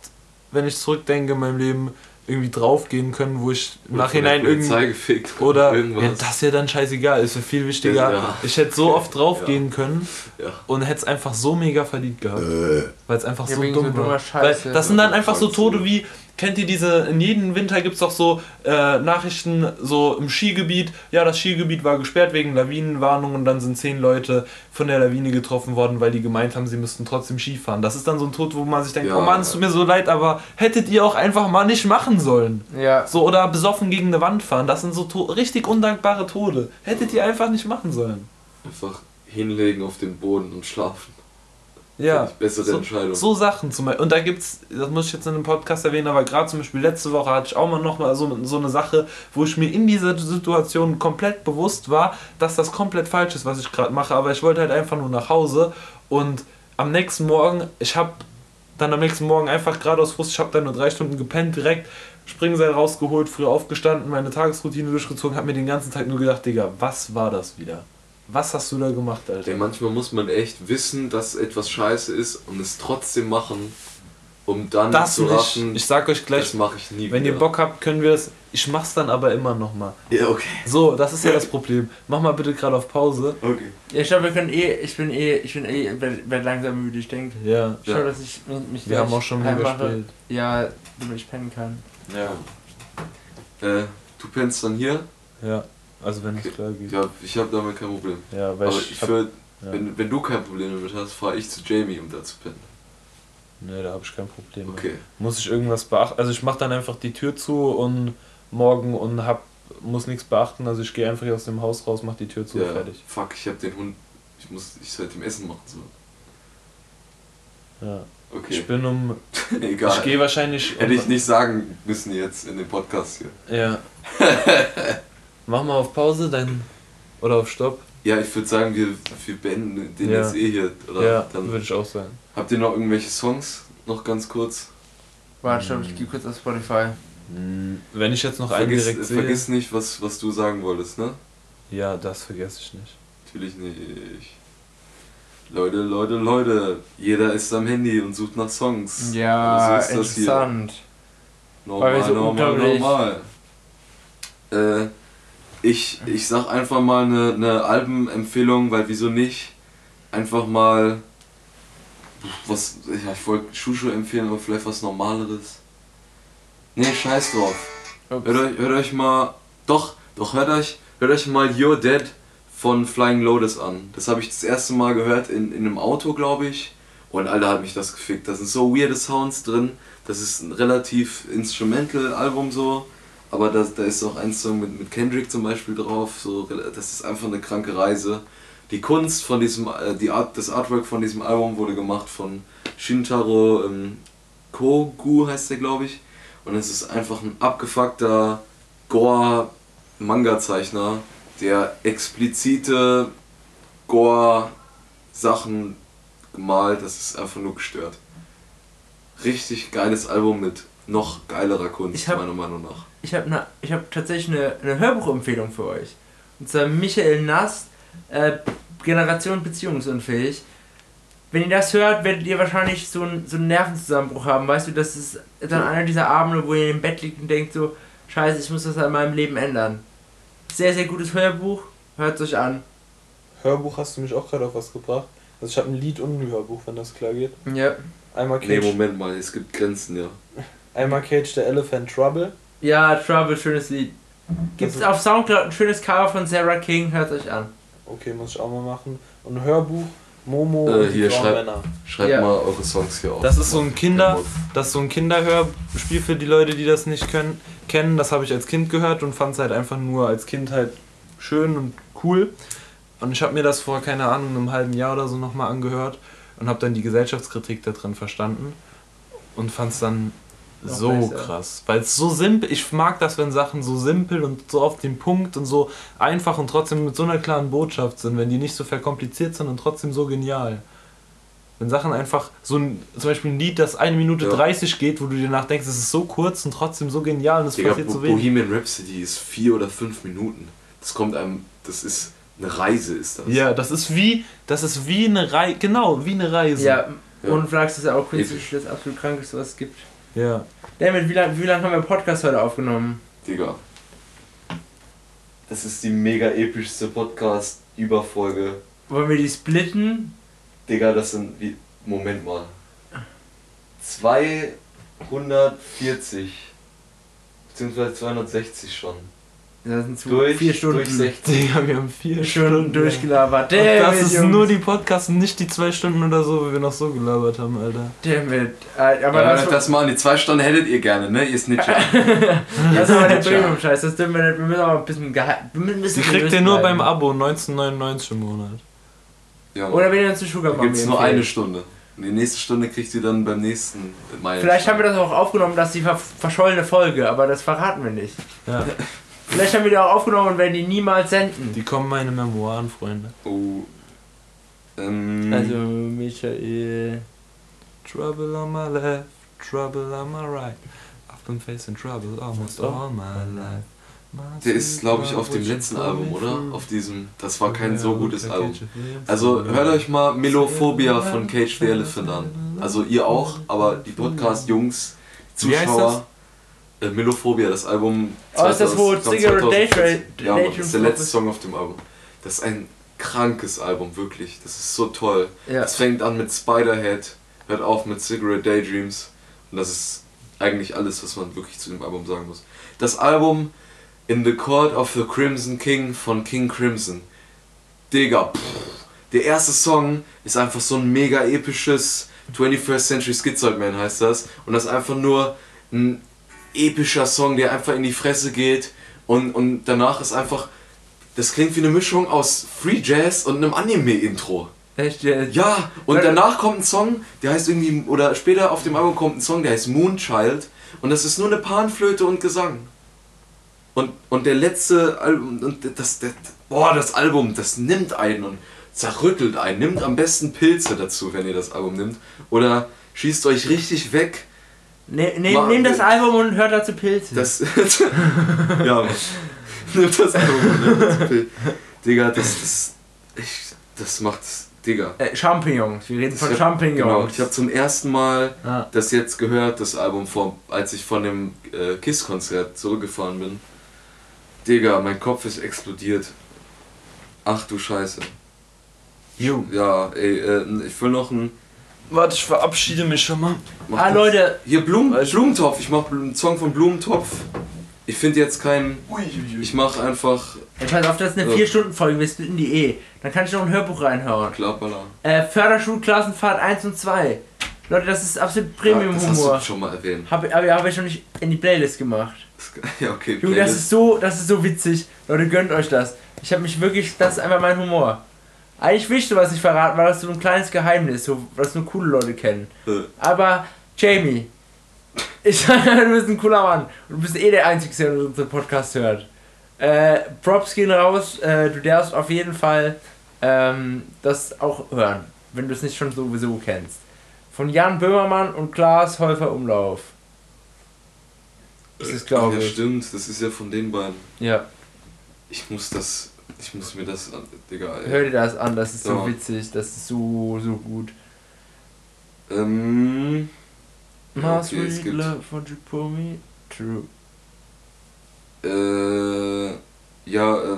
wenn ich zurückdenke in meinem Leben, irgendwie draufgehen können, wo ich im Nachhinein irgendwie. Gefickt Oder irgendwas. ja, das ist ja dann scheißegal, ist ja viel wichtiger. Ja. Ich hätte so oft draufgehen können ja. und hätte es einfach so mega verdient gehabt. Weil es einfach Ja, so so dumm dummer war. Scheiße. Weil das sind dann einfach so. Tode wie, kennt ihr diese, in jedem Winter gibt es doch so äh, Nachrichten, so im Skigebiet, ja, das Skigebiet war gesperrt wegen Lawinenwarnung und dann sind zehn Leute von der Lawine getroffen worden, weil die gemeint haben, sie müssten trotzdem Ski fahren. Das ist dann so ein Tod, wo man sich denkt, Ja. oh Mann, es tut mir so leid, aber hättet ihr auch einfach mal nicht machen sollen. Ja. So, oder besoffen gegen eine Wand fahren, das sind so richtig undankbare Tode. Hättet ihr einfach nicht machen sollen. Einfach hinlegen auf den Boden und schlafen. Ja, bessere so, Entscheidung. so Sachen zum Beispiel. Und da gibt's, das muss ich jetzt in einem Podcast erwähnen, aber gerade zum Beispiel letzte Woche hatte ich auch mal noch mal so, so eine Sache, wo ich mir in dieser Situation komplett bewusst war, dass das komplett falsch ist, was ich gerade mache. Aber ich wollte halt einfach nur nach Hause und am nächsten Morgen, ich habe dann am nächsten Morgen einfach gerade aus Frust, ich habe dann nur drei Stunden gepennt, direkt Springseil rausgeholt, früh aufgestanden, meine Tagesroutine durchgezogen, habe mir den ganzen Tag nur gedacht, Digga, was war das wieder? Was hast du da gemacht, Alter? Ey, manchmal muss man echt wissen, dass etwas scheiße ist und es trotzdem machen, um dann Das zu nicht. raffen, Ich sag euch gleich, das mache ich nie Wenn wieder. ihr Bock habt, können wir es. Ich mach's dann aber immer noch mal. Ja, okay. So, das ist ja das Problem. Mach mal bitte gerade auf Pause. Okay. Ja, ich glaube, wir können eh, ich bin eh, ich bin eh, werd, werd langsam müde, ich denke. Ja. Schau, Ja. dass ich mich Wir haben auch schon heimmache. gespielt. Ja, damit ich pennen kann. Ja. Äh, du pennst dann hier? Ja. Also wenn es Okay. klar geht. Ja, ich habe damit kein Problem. Ja, weil Aber ich. ich hab, würd, ja. wenn, wenn du kein Problem damit hast, fahre ich zu Jamie, um da zu pennen. Nee, da habe ich kein Problem. Okay. Muss ich irgendwas beachten? Also ich mach dann einfach die Tür zu und morgen und hab muss nichts beachten. Also ich gehe einfach aus dem Haus raus, mach die Tür zu, ja, fertig. fuck, ich habe den Hund. Ich muss ich sollte ihm Essen machen so. Ja. Okay. Ich bin um. Egal. Ich gehe wahrscheinlich. Um, Hätte ich nicht sagen müssen jetzt in dem Podcast hier. Ja. Mach mal auf Pause, dann. Oder auf Stopp. Ja, ich würde sagen, wir, wir beenden den Ja. jetzt eh hier. Oder ja, dann würde ich auch sagen. habt ihr noch irgendwelche Songs? Noch ganz kurz. Warte, stopp, ich gehe kurz auf Spotify. Wenn ich jetzt noch einen Vergiss, direkt sehe. vergiss nicht, was, was du sagen wolltest, ne? Ja, das vergesse ich nicht. Natürlich nicht. Leute, Leute, Leute. Jeder ist am Handy und sucht nach Songs. Ja, Aber so ist das hier. interessant. Weil wir Normal, so normal, normal. Äh, ich, ich sag einfach mal eine, eine Albenempfehlung, weil wieso nicht? Einfach mal. Was. Ja, ich wollte Shushu empfehlen, aber vielleicht was Normaleres. Nee, scheiß drauf. Hört euch, hört euch mal. Doch, doch, hört euch, hört euch mal You're Dead von Flying Lotus an. Das habe ich das erste Mal gehört in, in einem Auto, glaube ich. Und Alter hat mich das gefickt. Da sind so weirde Sounds drin. Das ist ein relativ Instrumental-Album so. Aber da, da ist auch ein Song mit, mit Kendrick zum Beispiel drauf. So, das ist einfach eine kranke Reise. Die Kunst von diesem, äh, die Art, das Artwork von diesem Album wurde gemacht von Shintaro ähm, Kogu heißt der, glaube ich. Und es ist einfach ein abgefuckter Gore-Manga-Zeichner, der explizite Gore-Sachen gemalt. Das ist einfach nur gestört. Richtig geiles Album mit noch geilerer Kunst, meiner Meinung nach. Ich habe ne, ich hab tatsächlich eine, eine Hörbuchempfehlung für euch. Und zwar Michael Nass, äh, Generation beziehungsunfähig. Wenn ihr das hört, werdet ihr wahrscheinlich so, ein, so einen Nervenzusammenbruch haben. Weißt du, das ist dann einer dieser Abende, wo ihr im Bett liegt und denkt so, scheiße, ich muss das an meinem Leben ändern. Sehr, sehr gutes Hörbuch. Hört es euch an. Hörbuch hast du mich auch gerade auf was gebracht. Also ich habe ein Lied und ein Hörbuch, wenn das klar geht. Ja. Einmal Nee, Cage, Moment mal, es gibt Grenzen, ja. einmal Cage the Elephant Trouble. Ja, Trouble, schönes Lied. Gibt's Also- auf Soundcloud ein schönes Cover von Sarah King, hört euch an. Okay, muss ich auch mal machen. Und ein Hörbuch, Momo Äh, und die hier, grauen schreib- Männer. Schreibt Ja. mal eure Songs hier auf. Das ist so ein Kinder-. Das ist so ein Kinderhörspiel für die Leute, die das nicht können, kennen. Das habe ich als Kind gehört und fand es halt einfach nur als Kind halt schön und cool. Und ich habe mir das vor, keine Ahnung, einem halben Jahr oder so nochmal angehört und habe dann die Gesellschaftskritik da drin verstanden und fand es dann so besser. krass. Weil es so simpel, ich mag das, wenn Sachen so simpel und so auf den Punkt und so einfach und trotzdem mit so einer klaren Botschaft sind, wenn die nicht so verkompliziert sind und trotzdem so genial. Wenn Sachen einfach so ein, zum Beispiel ein Lied, das eine Minute Ja. 30 geht, wo du dir nachdenkst, es ist so kurz und trotzdem so genial und es passiert Bo so wenig. Bohemian Rhapsody ist vier oder fünf Minuten. Das kommt einem, das ist eine Reise, ist das. Ja, das ist wie, das ist wie eine Reise, genau, wie eine Reise. Ja, Ja. und Flags ist ja auch künstlich Episch. das absolut krankeste, was es gibt. Ja. David, wie lange wie lang haben wir Podcast heute aufgenommen? Digga. Das ist die mega epischste Podcast-Überfolge. Wollen wir die splitten? Digga, das sind wie. Moment mal. 240. Beziehungsweise 260 schon. Das sind zwei, Durch, vier Stunden. durch 60. Digga, wir haben vier Stunden Stunden durchgelabert. Und das ist Jungs. nur die Podcasts und nicht die zwei Stunden oder so, wie wir noch so gelabert haben, Alter. David. Äh, aber Aber das, das mal, die zwei Stunden hättet ihr gerne, ne? Ihr Snitcher. das ist aber der. Premium-Scheiß. Das dürfen wir nicht. Wir müssen aber ein bisschen ein Die kriegt ihr nur bleiben. beim Abo, 19,99 im Monat. Ja, Oder wenn ihr uns zu Sugar da Mami gibt's nur empfehlt. eine Stunde. Und die nächste Stunde kriegt ihr dann beim nächsten Meilenstein. Vielleicht haben wir das auch aufgenommen, dass die ver verschollene Folge, aber das verraten wir nicht. Ja. Vielleicht haben wir die auch aufgenommen und werden die niemals senden. Die kommen meine Memoiren, Freunde. Oh. Ähm, Also, Michael. Trouble on my left, trouble on my right. I've been facing trouble almost all my life. Der ist, glaube ich, auf dem letzten Album, oder? Auf diesem. Das war kein so gutes Album. Also hört euch mal Melophobia von Cage the Elephant an. Also ihr auch, aber die Podcast-Jungs, Wie heißt Zuschauer. Äh, Melophobia, das Album. Oh, ist das, wo 2000 Cigarette Day 2014. Trade- Ja, Mann, Daydream das ist der letzte? Song auf dem Album. Das ist ein krankes Album, wirklich. Das ist so toll. Ja. Es fängt an mit Spiderhead, hört auf mit Cigarette Daydreams. Und das ist eigentlich alles, was man wirklich zu dem Album sagen muss. Das Album In the Court of the Crimson King von King Crimson. Digga, pff, der erste Song ist einfach so ein mega episches 21st Century Schizoid Man heißt das. Und das ist einfach nur ein epischer Song, der einfach in die Fresse geht. Und, und danach ist einfach, das klingt wie eine Mischung aus Free Jazz und einem Anime-Intro. Echt jetzt? Ja, und danach kommt ein Song, der heißt irgendwie, oder später auf dem Album kommt ein Song, der heißt Moonchild. Und das ist nur eine Panflöte und Gesang. Und, und der letzte Album, und das, das, boah, das Album, das nimmt einen und zerrüttelt einen. Nimmt am besten Pilze dazu, wenn ihr das Album nimmt. Oder schießt euch richtig weg. Ne, ne, Mach- nehmt das Album und hört dazu Pilze. Das, ja. Nimmt das Album und hört dazu Pilze. Digga, das, das, ich, das macht, Digga. äh, Champignons. Wir reden von Ich hab- Genau, Champignons. ich habe zum ersten Mal Ah. das jetzt gehört, das Album, vor, als ich von dem äh, KISS-Konzert zurückgefahren bin. Digga, mein Kopf ist explodiert. Ach du Scheiße. Jo. Ja, ey, äh, ich will noch ein. Warte, ich verabschiede mich schon mal. mach Ah, das- Leute. Hier Blumen, Blumentopf, ich mach einen Song von Blumentopf. Ich finde jetzt keinen. Ich mach einfach. Ey, pass auf, das ist eine Ja. 4-Stunden-Folge. Wir splitten die eh. Dann kann ich noch ein Hörbuch reinhauen. Klapperla. Äh, Förderschulklassenfahrt 1 und 2. Leute, das ist absolut Ja, das hast Premium-Humor. du schon mal erwähnt. Hab, aber habe ich noch nicht in die Playlist gemacht. Ja, okay. Junge, das ist so, das ist so witzig. Leute, gönnt euch das. Ich habe mich wirklich, das ist einfach mein Humor. Eigentlich will ich sowas nicht verraten, weil das so ein kleines Geheimnis, so, was nur coole Leute kennen. Äh, Aber, Jamie, ich sage, du bist ein cooler Mann. Und du bist eh der Einzige, der unseren Podcast hört. Äh, Props gehen raus. Äh, du darfst auf jeden Fall ähm, das auch hören, wenn du es nicht schon sowieso kennst. Von Jan Böhmermann und Klaas Häufer Umlauf. Das ist, glaube ja, ich. stimmt, das ist ja von den beiden. Ja, Ich muss das. Ich muss mir das. an- Digga, ey. hör dir das an, das ist so Ja. witzig, das ist so, so gut. Ähm. My okay, gibt- love, pull me true? Äh, ja, äh,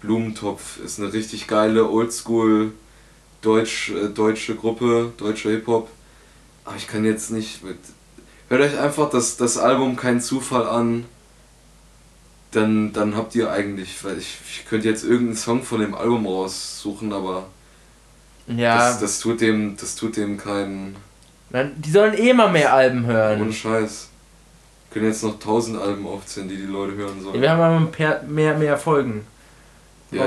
Blumentopf ist eine richtig geile Oldschool Deutsch, äh, deutsche Gruppe, deutscher Hip-Hop. Aber ich kann jetzt nicht mit. Hört euch einfach das, das Album Kein Zufall an. Dann, dann habt ihr eigentlich, weil ich, ich könnte jetzt irgendeinen Song von dem Album raussuchen, aber Ja, das, das tut dem, das tut dem keinen Nein, die sollen eh mal mehr Alben ohne hören. Scheiß. Können jetzt noch tausend Alben aufzählen, die die Leute hören sollen. Wir haben aber mehr, mehr Folgen. Ja.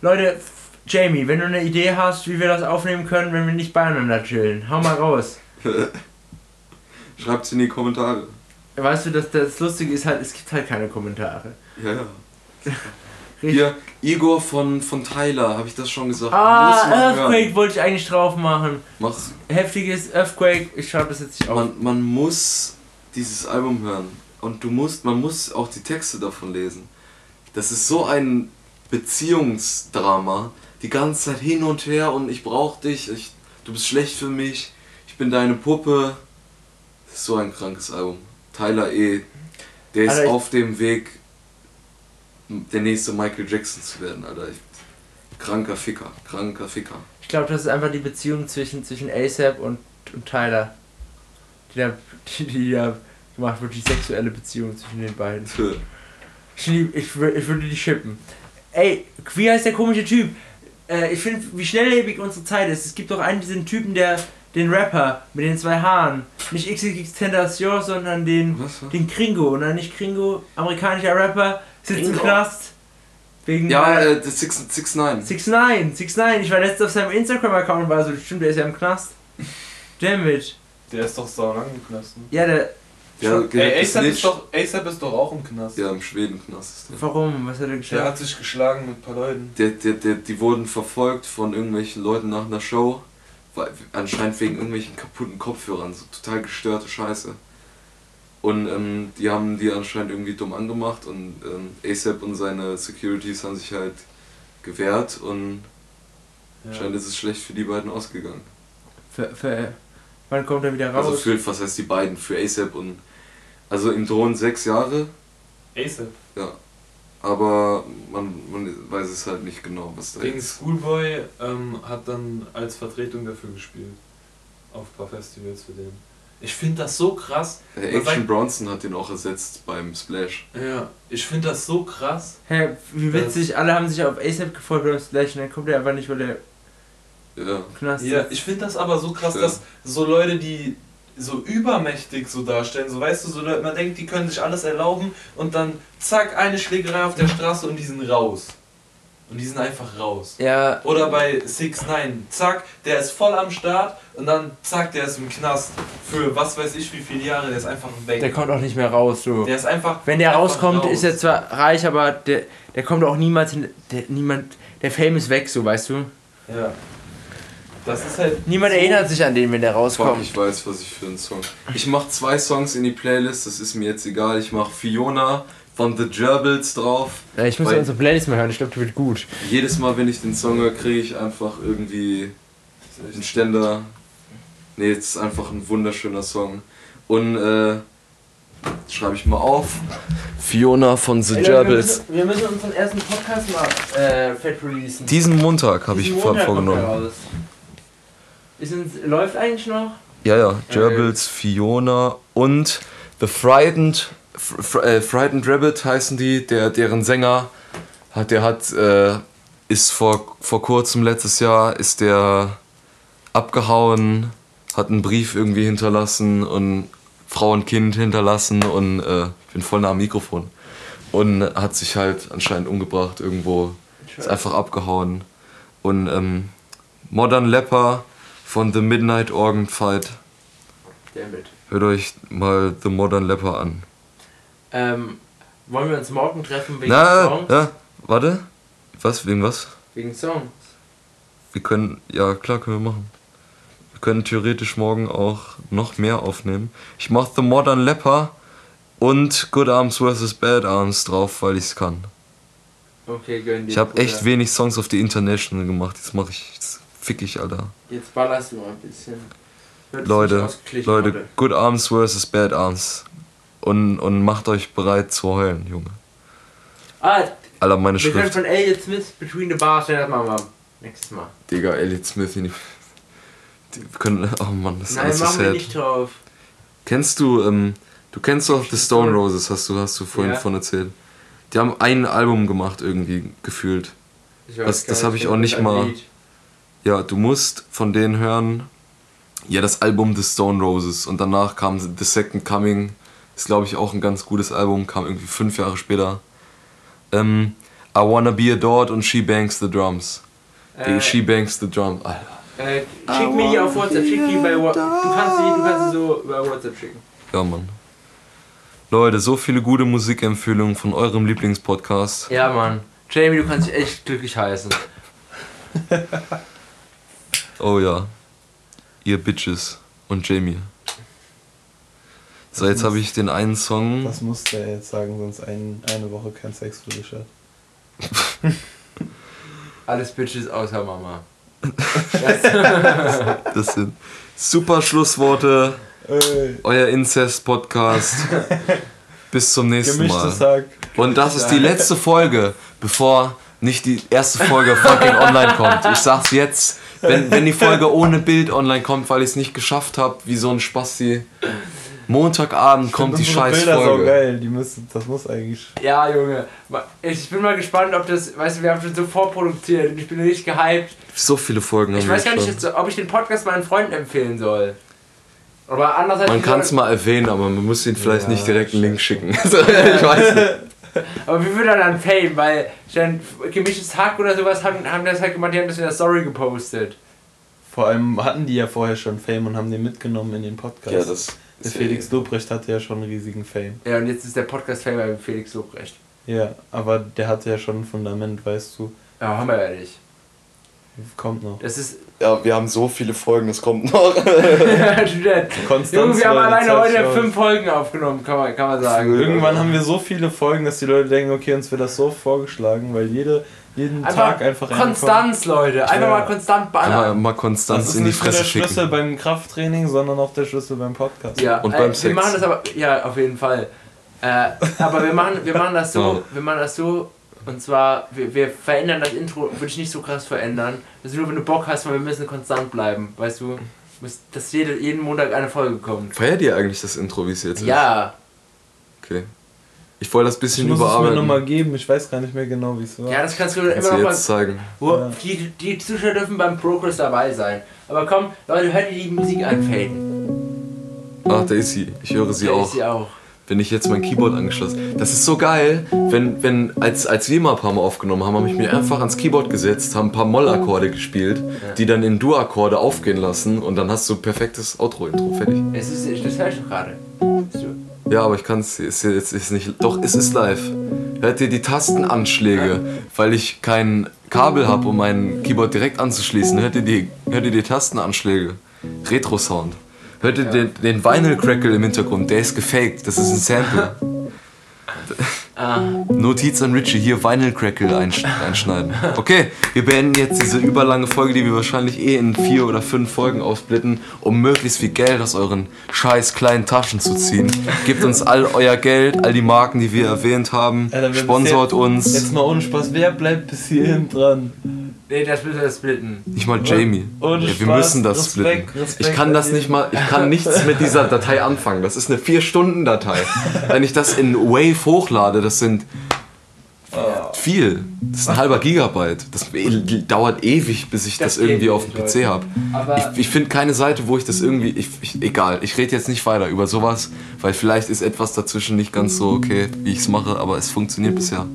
Leute, Jamie, wenn du eine Idee hast, wie wir das aufnehmen können, wenn wir nicht beieinander chillen, hau mal raus. Schreibt's in die Kommentare. Weißt du, dass das Lustige ist halt, es gibt halt keine Kommentare. Ja, ja. Hier, Igor von, von Tyler, habe ich das schon gesagt? Ah, Earthquake hören. wollte ich eigentlich drauf machen. Mach, Heftiges Earthquake, ich schreibe das jetzt nicht auf. man, man muss dieses Album hören. Und du musst, man muss auch die Texte davon lesen. Das ist so ein Beziehungsdrama. Die ganze Zeit hin und her und ich brauch dich, ich, du bist schlecht für mich, ich bin deine Puppe. Das ist so ein krankes Album. Tyler E. Der ist Alter, auf dem Weg, der nächste Michael Jackson zu werden, Alter. Ich, kranker Ficker, kranker Ficker. Ich glaube, das ist einfach die Beziehung zwischen, zwischen ASAP und, und Tyler. Die da, die, die da gemacht wird, die sexuelle Beziehung zwischen den beiden. Tö. Ich, lieb, ich, ich würde die shippen. Ey, wie heißt der komische Typ? Äh, ich finde, wie schnelllebig unsere Zeit ist. Es gibt doch einen, diesen Typen, der, den Rapper mit den zwei Haaren. Nicht XXX Tentacion, sondern den, Was? den Kringo. Nein, nicht Kringo, amerikanischer Rapper, sitzt im Kringo. Knast. Wegen Ja, äh, äh, das 6, 6 9 6 9 6 9 Ich war letztens auf seinem Instagram-Account, war so, stimmt, der ist ja im Knast. Dammit. Der ist doch sau lang im Knast. Ne? Ja, der. Ja, Ey, ist ASAP nicht. ist, doch, ASAP ist doch auch im Knast. Ja, im Schwedenknast ist der. Warum? Was hat er Der geschafft? hat sich geschlagen mit ein paar Leuten. Der, der, der, die wurden verfolgt von irgendwelchen Leuten nach einer Show, anscheinend wegen irgendwelchen kaputten Kopfhörern, so total gestörte Scheiße. Und ähm, die haben die anscheinend irgendwie dumm angemacht und ähm, ASAP und seine Securities haben sich halt gewehrt und anscheinend ist es schlecht für die beiden ausgegangen. Für, für, wann kommt er wieder raus? Also für, was heißt die beiden? Für ASAP und. Also ihm drohen sechs Jahre, ASAP. ja. Aber man, man weiß es halt nicht genau, was da Wegen ist. Schoolboy ähm, hat dann als Vertretung dafür gespielt. Auf ein paar Festivals für den. Ich finde das so krass. Man Action Bronson hat den auch ersetzt beim Splash. Ja, ich finde das so krass. Hä, wie witzig, alle haben sich auf ASAP gefreut beim Slash und dann kommt er einfach nicht, weil der Ja. Knast Ja, ich finde das aber so krass, Ja. dass so Leute, die so übermächtig so darstellen, so weißt du, so Leute, man denkt, die können sich alles erlauben und dann zack, eine Schlägerei auf der Straße und die sind raus. Und die sind einfach raus. Ja, Oder bei 6 9 zack, der ist voll am Start und dann zack, der ist im Knast für was weiß ich wie viele Jahre, der ist einfach weg. der kommt auch nicht mehr raus, so. Der ist einfach. Wenn der einfach rauskommt, raus. ist er zwar reich, aber der, der kommt auch niemals hin. Der, niemand, der Fame ist weg, so weißt du. Ja. Das ist halt. Niemand so- erinnert sich an den, wenn der Fuck, rauskommt. ich weiß, was ich für einen Song. Ich mach zwei Songs in die Playlist, das ist mir jetzt egal. Ich mach Fiona von The Gerbils drauf. Ja, ich muss Weil- unsere Playlist mal hören, ich glaube, die wird gut. Jedes Mal, wenn ich den Song höre, kriege ich einfach irgendwie einen Ständer. Nee, es ist einfach ein wunderschöner Song. Und äh, schreibe ich mal auf. Fiona von The Gerbils. wir müssen unseren ersten Podcast mal äh, fett releasen. Diesen Montag habe ich Montag vorgenommen. Ist uns, läuft eigentlich noch? Ja, ja, Gerbils, Fiona und The Frightened, Fr Fr äh, Frightened Rabbit heißen die, der, deren Sänger hat, der hat, äh, ist vor, vor kurzem, letztes Jahr, ist der abgehauen, hat einen Brief irgendwie hinterlassen und Frau und Kind hinterlassen und äh, ich bin voll nah am Mikrofon. Und hat sich halt anscheinend umgebracht irgendwo, ist einfach abgehauen. Und ähm, Modern Leper von The Midnight Organ Fight. Dammit. Hört euch mal The Modern Leper an. Ähm, wollen wir uns morgen treffen wegen Na, Songs? ja, warte. Was, wegen was? Wegen Songs. Wir können, ja klar können wir machen. Wir können theoretisch morgen auch noch mehr aufnehmen. Ich mach The Modern Leper und Good Arms vs. Bad Arms drauf, weil ich's kann. Okay, gönn dir. Ich habe echt wenig Songs auf die International gemacht. Jetzt mache ich, fick ich, Alter. Jetzt ballerst du mal ein bisschen. Wird Leute, Leute, heute. Good Arms vs. Bad Arms. Und, und macht euch bereit zu heulen, Junge. Ah, Alter, meine wir können Schrift. von Elliot Smith Between the Bars, ja, das machen wir nächstes Mal. Digga, Elliot Smith in die. die wir können. Oh Mann, das ist Nein, alles so machen wir sad. nicht drauf. Kennst du, ähm, du kennst doch The Stone Roses, hast du, hast du vorhin Ja. von erzählt. Die haben ein Album gemacht, irgendwie, gefühlt. Ich weiß Das- das hab ich auch nicht mal- Lied. Ja, du musst von denen hören. Ja, das Album The Stone Roses. Und danach kam The Second Coming. Ist, glaube ich, auch ein ganz gutes Album. Kam irgendwie fünf Jahre später. Ähm, I Wanna Be Adored und She Bangs the Drums. Äh, She Bangs the Drums. Alter. äh, schick mir die auf WhatsApp, schick die bei WhatsApp. Du kannst die, du kannst sie so über WhatsApp schicken. Ja, Mann. Leute, so viele gute Musikempfehlungen von eurem Lieblingspodcast. Ja, Mann. Jamie, du kannst dich echt glücklich heißen. Oh ja. Ihr Bitches und Jamie. So, jetzt habe ich den einen Song. Das musste er jetzt sagen, sonst ein, eine Woche kein Sex für dich hat. Alles Bitches außer Mama. Das sind super Schlussworte. Ey, Euer Incest-Podcast. Bis zum nächsten Mal. gemischtes Hack. Und das ist die letzte Folge, bevor nicht die erste Folge fucking online kommt. Ich sag's jetzt, wenn, wenn die Folge ohne Bild online kommt, weil ich es nicht geschafft habe, wie so ein Spasti. Montagabend kommt die scheiß Bilder so Folge. geil, die müssen, das muss eigentlich. Ja, Junge. Ich bin mal gespannt, ob das, weißt du, wir haben schon so vorproduziert und ich bin richtig gehypt. So viele Folgen Ich haben weiß wir gar nicht, ob ich den Podcast meinen Freunden empfehlen soll. Aber andererseits. Man kann es mal erwähnen, aber man muss ihnen vielleicht Ja, nicht direkt einen Link schicken. Also, ich weiß nicht. Aber wie wird er dann Fame? Weil dann gemischtes Hack oder sowas haben, haben das halt gemacht, die haben das in der Story gepostet. Vor allem hatten die ja vorher schon Fame und haben den mitgenommen in den Podcast. Ja, das der Felix Lobrecht hatte ja schon einen riesigen Fame. Ja, und jetzt ist der Podcast Fame bei Felix Lobrecht. Ja, aber der hatte ja schon ein Fundament, weißt du. Ja, haben wir ja nicht. Kommt noch. Das ist. Ja, wir haben so viele Folgen, es kommt noch. Konstanz Junge, wir haben alleine heute fünf Folgen aufgenommen, kann man, kann man sagen. Irgendwann haben wir so viele Folgen, dass die Leute denken, okay, uns wird das so vorgeschlagen, weil jede, jeden Einfach, Tag einfach Konstanz, Leute. Einfach Ja. mal konstant ballern. mal Das Konstanz ist in die nicht nur der Fresse Schlüssel schicken. beim Krafttraining, sondern auch der Schlüssel beim Podcast. Ja, Und äh, beim wir Sex. machen das aber, ja, auf jeden Fall. Äh, aber wir machen, wir machen das so, wir machen das so, und zwar, wir, wir verändern das Intro, würde ich nicht so krass verändern. Das ist nur, wenn du Bock hast, weil wir müssen konstant bleiben, weißt du? Muss- Dass jede, jeden Montag eine Folge kommt. Feiert ihr eigentlich das Intro, wie es jetzt ist? Ja, Okay. Ich wollte das Ich bisschen muss es mir nochmal geben, ich weiß gar nicht mehr genau, wie es war. ja, das kannst du Kannst immer noch zeigen. Wo, Ja. die, die Zuschauer dürfen beim Progress dabei sein. Aber komm, Leute, hört ihr die Musik anfaden. Ach, da ist sie. Ich höre sie Da auch. ist sie auch. Wenn ich jetzt mein Keyboard angeschlossen Das ist so geil, wenn, wenn als, als wir mal ein paar Mal aufgenommen haben, habe ich mir einfach ans Keyboard gesetzt, haben ein paar Mollakkorde gespielt, die dann in Dur-Akkorde aufgehen lassen und dann hast du perfektes Outro-Intro. Fertig. Es ist, das hörst du gerade. Ja, aber ich kann es ist jetzt ist nicht. Doch, es ist live. Hört ihr die Tastenanschläge, weil ich kein Kabel habe, um mein Keyboard direkt anzuschließen. Hört ihr die, hört ihr die Tastenanschläge? Retro-Sound. Hört ihr den, den Vinyl Crackle im Hintergrund? Der ist gefaked. Das ist ein Sample. Ah, Notiz an Richie, hier Vinyl Crackle einsch einschneiden. Okay, wir beenden jetzt diese überlange Folge, die wir wahrscheinlich eh in vier oder fünf Folgen aufsplitten, um möglichst viel Geld aus euren scheiß kleinen Taschen zu ziehen. Gebt uns all euer Geld, all die Marken, die wir erwähnt haben. Alter, Sponsort uns. Jetzt mal ohne Spaß, wer bleibt bis hierhin dran? nee, das müssen wir splitten. Nicht mal Jamie. Ohne Ja, wir Spaß, müssen das Respekt, splitten. Respekt ich kann an das nicht mal, ich kann nichts mit dieser Datei anfangen. Das ist eine 4-Stunden-Datei. Wenn ich das in Wave hochlade, das sind viel. Das ist ein halber Gigabyte. Das dauert ewig, bis ich das, Das irgendwie auf dem PC habe. Ich, ich finde keine Seite, wo ich das irgendwie. Ich, ich, egal, ich rede jetzt nicht weiter über sowas, weil vielleicht ist etwas dazwischen nicht ganz so okay, wie ich es mache, aber es funktioniert bisher.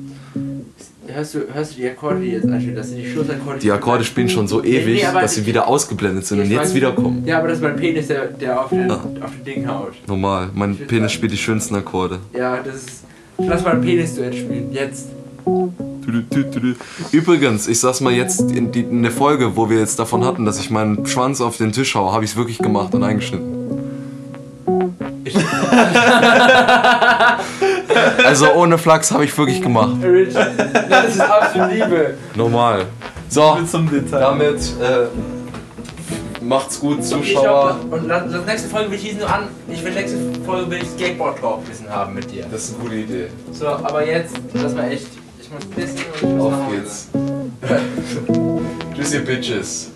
hörst du, hörst du die Akkorde, die jetzt anstehen? Das sind die Schlussakkorde. Die Akkorde spielen schon so ewig, nee, dass sie wieder ausgeblendet sind und jetzt wiederkommen. Ja, aber das ist mein Penis, der, der auf, den, Ja. auf den Ding haut. Normal, mein Penis spielt die schönsten Akkorde. Ja, das ist. Lass mal ein Penis-Duett spielen. Jetzt. Übrigens, ich sag's mal jetzt in, die, in der Folge, wo wir jetzt davon hatten, dass ich meinen Schwanz auf den Tisch haue, habe ich es wirklich gemacht und eingeschnitten. Ich, Also ohne Flachs habe ich wirklich gemacht. Rich, das ist absolut Liebe. Normal. So, Bis zum Detail. damit äh, macht's gut, Ich glaub, Zuschauer. und das, nächste Folge will ich diesen nur an. Ich will nächste Folge will ich Skateboard Talk wissen haben mit dir. Das ist eine gute Idee. So, aber jetzt, das war echt. Ich muss pissen und ich muss Auf geht's. Tschüss, ihr Bitches.